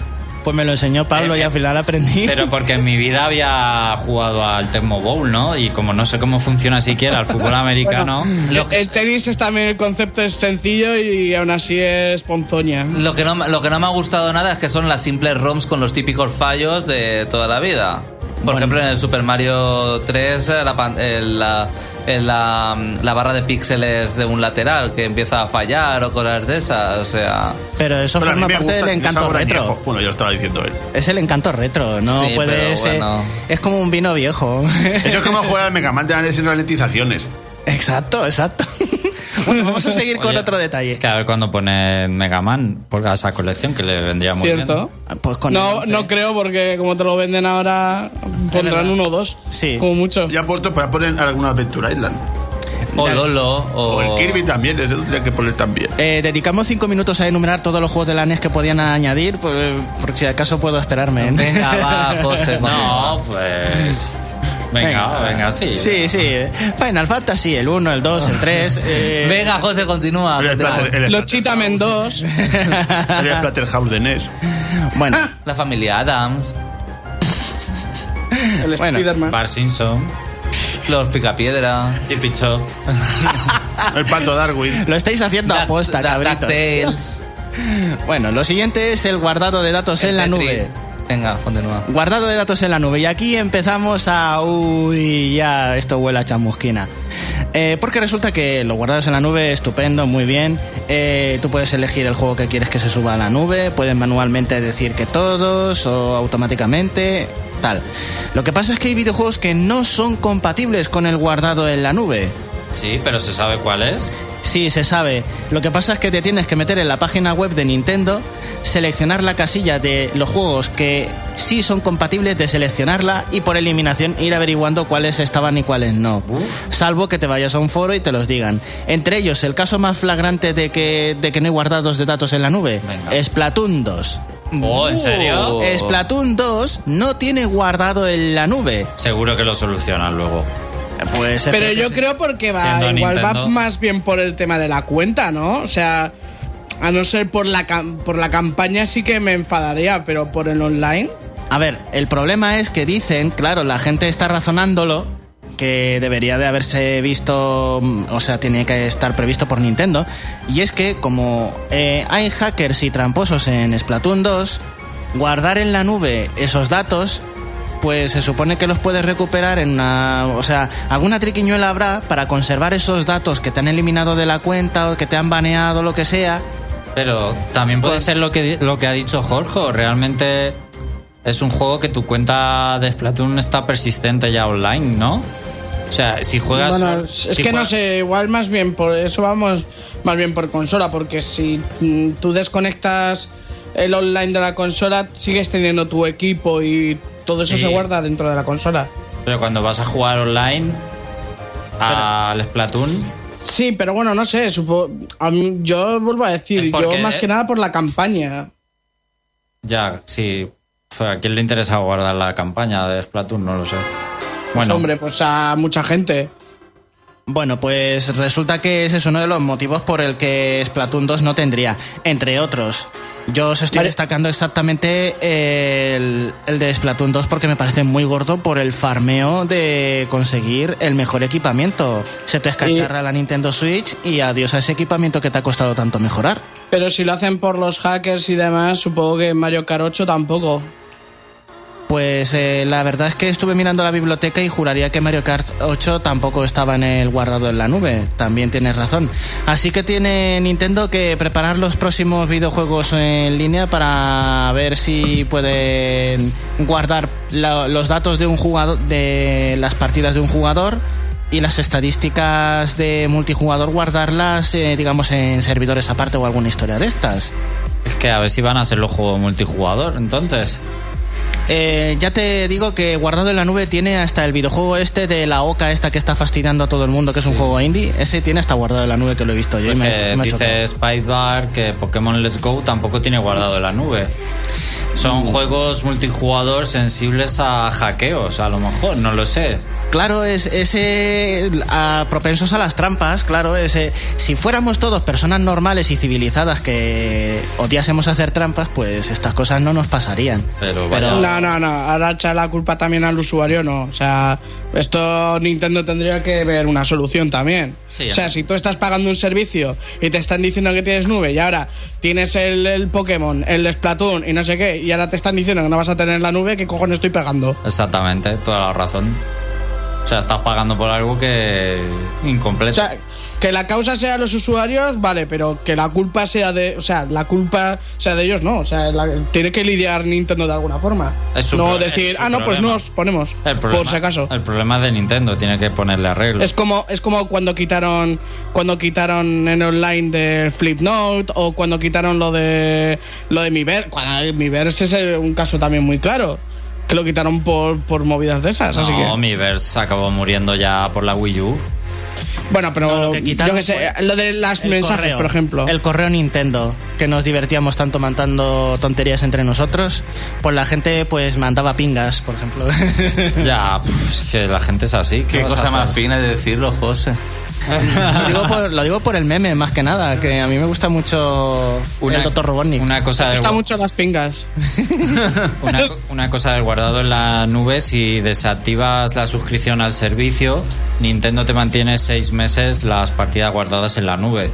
Pues me lo enseñó Pablo y al final aprendí. Pero porque en mi vida había jugado al Tecmo Bowl, ¿no? Y como no sé cómo funciona siquiera el fútbol <laughs> americano, Lo que- El tenis es también, el concepto es sencillo y aún así es ponzoña. Lo que, no, me- lo que no me ha gustado nada es que son las simples ROMs con los típicos fallos de toda la vida. Por ejemplo, en el Super Mario 3, eh, la, pan- el- la, el- la, la barra de píxeles de un lateral que empieza a fallar o cosas de esas. O sea, Pero eso Pero forma parte del encanto retro. añejo. Bueno, ya lo estaba diciendo él. Es el encanto retro, no Sí, puede ser. bueno. Es como un vino viejo. Eso es como jugar al Mega Man de sin ralentizaciones. exacto, exacto. <laughs> bueno, vamos a seguir con Oye, otro detalle. que a ver cuando pone Mega Man por esa colección que le vendría muy ¿Cierto? Pues con No, 11. no creo porque como te lo venden ahora pondrán uno o dos. Sí. Como mucho. Ya puesto para poner alguna Adventure Island. o Lolo, o, O el Kirby también, ese lo tendría que poner también. Eh, dedicamos cinco minutos a enumerar todos los juegos de la NES que podían añadir, pues, por si acaso puedo esperarme. ¿eh? Venga, va, <laughs> José. bien. No, pues. Venga, venga, sí. Sí, sí. Final Fantasy, el 1, el 2, el 3. <laughs> eh, Venga, José, continúa. El el Los. Cheetah 2. El Splatterhouse de NES. Bueno, <laughs> La familia Adams, El Bueno, Spider-Man. Bar Simpson, los Picapiedra, Chop. <laughs> El Pato Darwin. lo estáis haciendo Duck- cabritos. Bueno, lo siguiente es el guardado de datos en la Tetris. nube. Venga, continúa. Guardado de datos en la nube. Y aquí empezamos a... Uy, ya, esto huele a chamusquina. Eh, porque resulta que los guardados en la nube, estupendo, muy bien. Eh, tú puedes elegir el juego que quieres que se suba a la nube. Puedes manualmente decir que todos o automáticamente. Tal. Lo que pasa es que hay videojuegos que no son compatibles con el guardado en la nube. Sí, pero se sabe cuál es. Sí, se sabe. Lo que pasa es que te tienes que meter en la página web de Nintendo, seleccionar la casilla de los juegos que sí son compatibles, de seleccionarla y por eliminación ir averiguando cuáles estaban y cuáles no. Salvo que te vayas a un foro y te los digan. Entre ellos, el caso más flagrante de que, de que no hay guardados de datos en la nube, Venga. Splatoon 2. Oh, ¿en serio? Splatoon 2 no tiene guardado en la nube. Seguro que lo solucionan luego. Pues Pero yo creo porque va, Siendo igual va más bien por el tema de la cuenta, ¿no? O sea, a no ser por la, por la campaña sí que me enfadaría, pero por el online. A ver, el problema es que dicen, claro, la gente está razonándolo que debería de haberse visto, o sea, tiene que estar previsto por Nintendo, y es que como eh, hay hackers y tramposos en Splatoon 2, guardar en la nube esos datos, pues se supone que los puedes recuperar en una, o sea, alguna triquiñuela habrá para conservar esos datos que te han eliminado de la cuenta o que te han baneado, lo que sea, Pero también puede ser lo que, lo que ha dicho Jorge. o Realmente es un juego que tu cuenta de Splatoon está persistente ya online, ¿no? O sea, si juegas. Bueno, es si que no sé, igual más bien por eso vamos más bien por consola, porque si mm, tú desconectas el online de la consola, sigues teniendo tu equipo y todo eso Sí. se guarda dentro de la consola. Pero cuando vas a jugar online al Splatoon. Sí, pero bueno, no sé, supo- a mí- yo vuelvo a decir, yo más que nada por la campaña. Ya, sí. ¿A quién le interesa guardar la campaña de Splatoon? No lo sé. Pues, Bueno, hombre, pues a mucha gente. Bueno, pues resulta que ese es uno de los motivos por el que Splatoon 2 no tendría, entre otros. Yo os estoy Vale. destacando exactamente el, el de Splatoon 2 porque me parece muy gordo por el farmeo de conseguir el mejor equipamiento. Se te escacharra la Nintendo Switch y adiós a ese equipamiento que te ha costado tanto mejorar. Pero si lo hacen por los hackers y demás, supongo que Mario Kart 8 tampoco. Pues eh, la verdad es que estuve mirando la biblioteca y juraría que Mario Kart 8 tampoco estaba en el guardado en la nube. También tienes razón. Así que tiene Nintendo que preparar los próximos videojuegos en línea para ver si pueden guardar los datos de un jugador, de las partidas de un jugador y las estadísticas de multijugador guardarlas, eh, digamos, en servidores aparte o alguna historia de estas. Es que a ver si van a ser los juegos multijugador, entonces. Eh, ya te digo que guardado en la nube tiene hasta el videojuego este de la Oca esta que está fastidiando a todo el mundo, que es un juego indie. Ese tiene hasta guardado en la nube que lo he visto yo y me, Porque me dice Spidebar que Pokémon Let's Go tampoco tiene guardado en la nube. Son juegos multijugador sensibles a hackeos, a lo mejor, no lo sé. Claro, es ese a- propensos a las trampas, claro, ese si fuéramos todos personas normales y civilizadas que odiásemos hacer trampas, pues estas cosas no nos pasarían. Pero vaya. No, no, no. Ahora echar la culpa también al usuario, no. O sea, esto Nintendo tendría que ver una solución también. Sí, o sea, si tú estás pagando un servicio y te están diciendo que tienes nube y ahora tienes el, el Pokémon, el Splatoon y no sé qué, y ahora te están diciendo que no vas a tener la nube, ¿qué cojones estoy pagando? Exactamente, toda la razón. O sea, estás pagando por algo que O incompleto. sea, que la causa sea los usuarios, vale, pero que la culpa sea de. O sea, la culpa sea de ellos, no. O sea, la- tiene que lidiar Nintendo de alguna forma. Es no decir, es ah, no, pues problema. nos ponemos. por si acaso. El problema es de Nintendo, tiene que ponerle arreglo. Es como, es como cuando quitaron cuando quitaron en online de Flipnote o cuando quitaron lo de lo de Miiverse. Cuando Miiverse es un caso también muy claro. Que lo quitaron por, por movidas de esas. así No, que, Miiverse acabó muriendo ya por la Wii U. bueno, pero No, lo que yo que sé, lo de las mensajes, correo, por ejemplo. El correo Nintendo, que nos divertíamos tanto mandando tonterías entre nosotros, pues la gente pues mandaba pingas, por ejemplo. <laughs> Ya, pf, es que la gente es así. ¿Qué, cosa más fina de decirlo, José. Lo, digo por, lo digo por el meme, más que nada, que a mí me gusta mucho el Dr. Robotnik. Una cosa Me del, gustan mucho las pingas. <laughs> una, co- una cosa del guardado en la nube, si desactivas la suscripción al servicio, Nintendo te mantiene seis meses las partidas guardadas en la nube.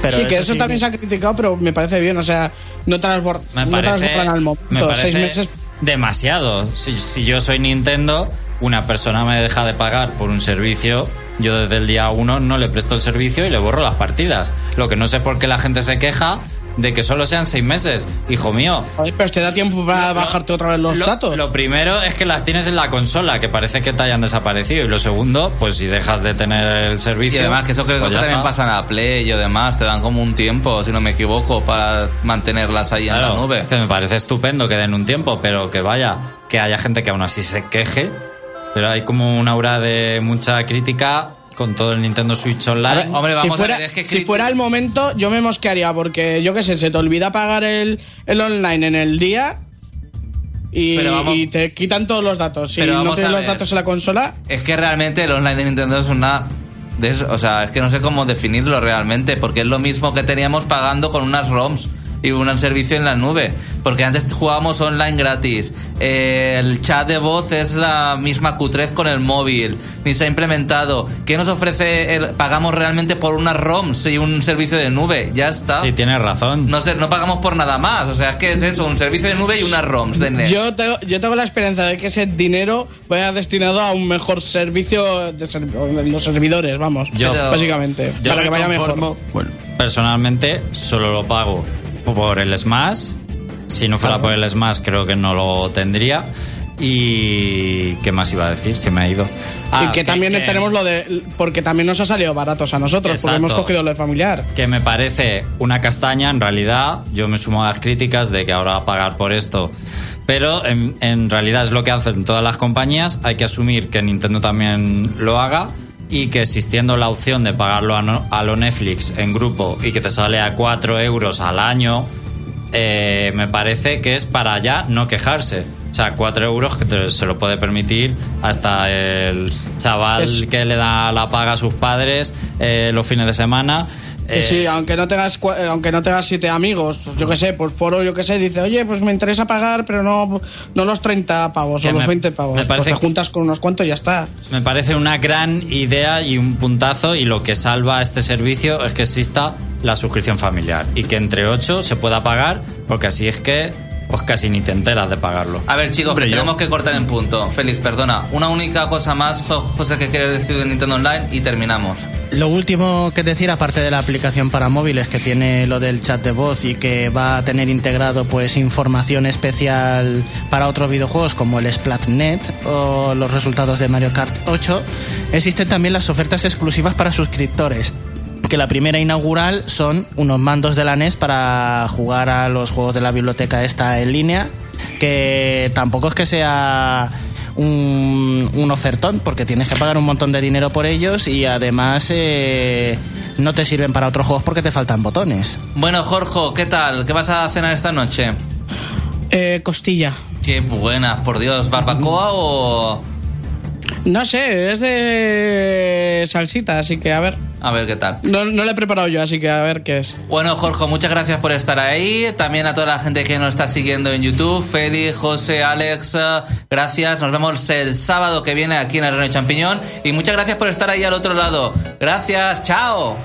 Pero sí, que eso, sí, también se ha criticado, pero me parece bien. O sea, no te las, bor- Me no te las parece, borran al me momento. parece Seis meses. demasiado. Si, si yo soy Nintendo, una persona me deja de pagar por un servicio, yo desde el día uno no le presto el servicio y le borro las partidas. Lo que no sé es por qué la gente se queja de que solo sean seis meses. Hijo mío, Joder, pero te da tiempo para bajarte otra vez los lo, datos. lo primero es que las tienes en la consola, que parece que te hayan desaparecido. Y lo segundo, pues si dejas de tener el Y servicio. además que eso creo pues que también pasa en la Play y demás, te dan como un tiempo, si no me equivoco, para mantenerlas ahí en la nube. que me parece estupendo que den un tiempo, pero que vaya, que haya gente que aún así se queje. Pero hay como una aura de mucha crítica con todo el Nintendo Switch Online. Hombre, si vamos fuera, a ver, es que si fuera el momento, yo me mosquearía porque, yo qué sé, se te olvida pagar el, el online en el día y, Pero vamos- y te quitan todos los datos. Si Pero no tienes los datos en la consola, Es que realmente el online de Nintendo es una... de eso- o sea, es que no sé cómo definirlo realmente, porque es lo mismo que teníamos pagando con unas ROMs y un servicio en la nube. Porque antes jugábamos online gratis. Eh, el chat de voz es la misma Q3 con el móvil. Ni se ha implementado. ¿Qué nos ofrece? El, pagamos realmente por unas ROMs y un servicio de nube. Ya está. Sí, tienes razón. No sé, no pagamos por nada más. O sea, es que es eso, un servicio de nube y unas ROMs de net. yo tengo, yo tengo la esperanza de que ese dinero vaya destinado a un mejor servicio de ser- los servidores, vamos. Yo- básicamente. yo para que vaya mejor. Bueno, Personalmente, solo lo pago por el Smash. Si no fuera por el Smash, creo que no lo tendría. Y. ¿Qué más iba a decir? Se me ha ido. Ah, y que, también tenemos lo de. Porque también nos ha salido baratos a nosotros, porque hemos cogido lo de familiar. que me parece una castaña, en realidad yo me sumo a las críticas de que ahora va a pagar por esto. Pero en, en realidad es lo que hacen todas las compañías, hay que asumir que Nintendo también lo haga y que existiendo la opción de pagarlo a, no- a lo Netflix en grupo y que te sale a 4 euros al año, eh, me parece que es para ya no quejarse. O sea, 4 euros que te- se lo puede permitir hasta el chaval Es- que le da la paga a sus padres eh, los fines de semana. Que Eh, sí, aunque no tengas cua- eh, aunque no tengas siete amigos, yo qué sé, pues foro, yo qué sé, dice, oye, pues me interesa pagar, pero no, no los 30 pavos o los me- 20 pavos. me parece pues te que- juntas con unos cuantos y ya está. Me parece una gran idea y un puntazo y lo que salva a este servicio es que exista la suscripción familiar y que entre 8 se pueda pagar porque así es que pues casi ni te enteras de pagarlo. A ver, chicos, Hombre, que yo- tenemos que cortar en punto. Félix, perdona. Una única cosa más, Jo- José, que quieres decir de Nintendo Online y terminamos. Lo último que decir, aparte de la aplicación para móviles que tiene lo del chat de voz y que va a tener integrado pues información especial para otros videojuegos como el Splatnet o los resultados de Mario Kart 8, existen también las ofertas exclusivas para suscriptores. que la primera inaugural son unos mandos de la NES para jugar a los juegos de la biblioteca esta en línea, que tampoco es que sea un, un ofertón, porque tienes que pagar un montón de dinero por ellos y además eh, no te sirven para otros juegos porque te faltan botones. Bueno, Jorge, ¿qué tal? ¿Qué vas a cenar esta noche? Eh, costilla. Qué buena, por Dios, ¿barbacoa o...? No sé, es de salsita, así que a ver. A ver qué tal. No, no he preparado yo, así que a ver qué es. Bueno, Jorge, muchas gracias por estar ahí. También a toda la gente que nos está siguiendo en YouTube. Feli, José, Alex, gracias. Nos vemos el sábado que viene aquí en el Reino de Champiñón. Y muchas gracias por estar ahí al otro lado. Gracias, chao.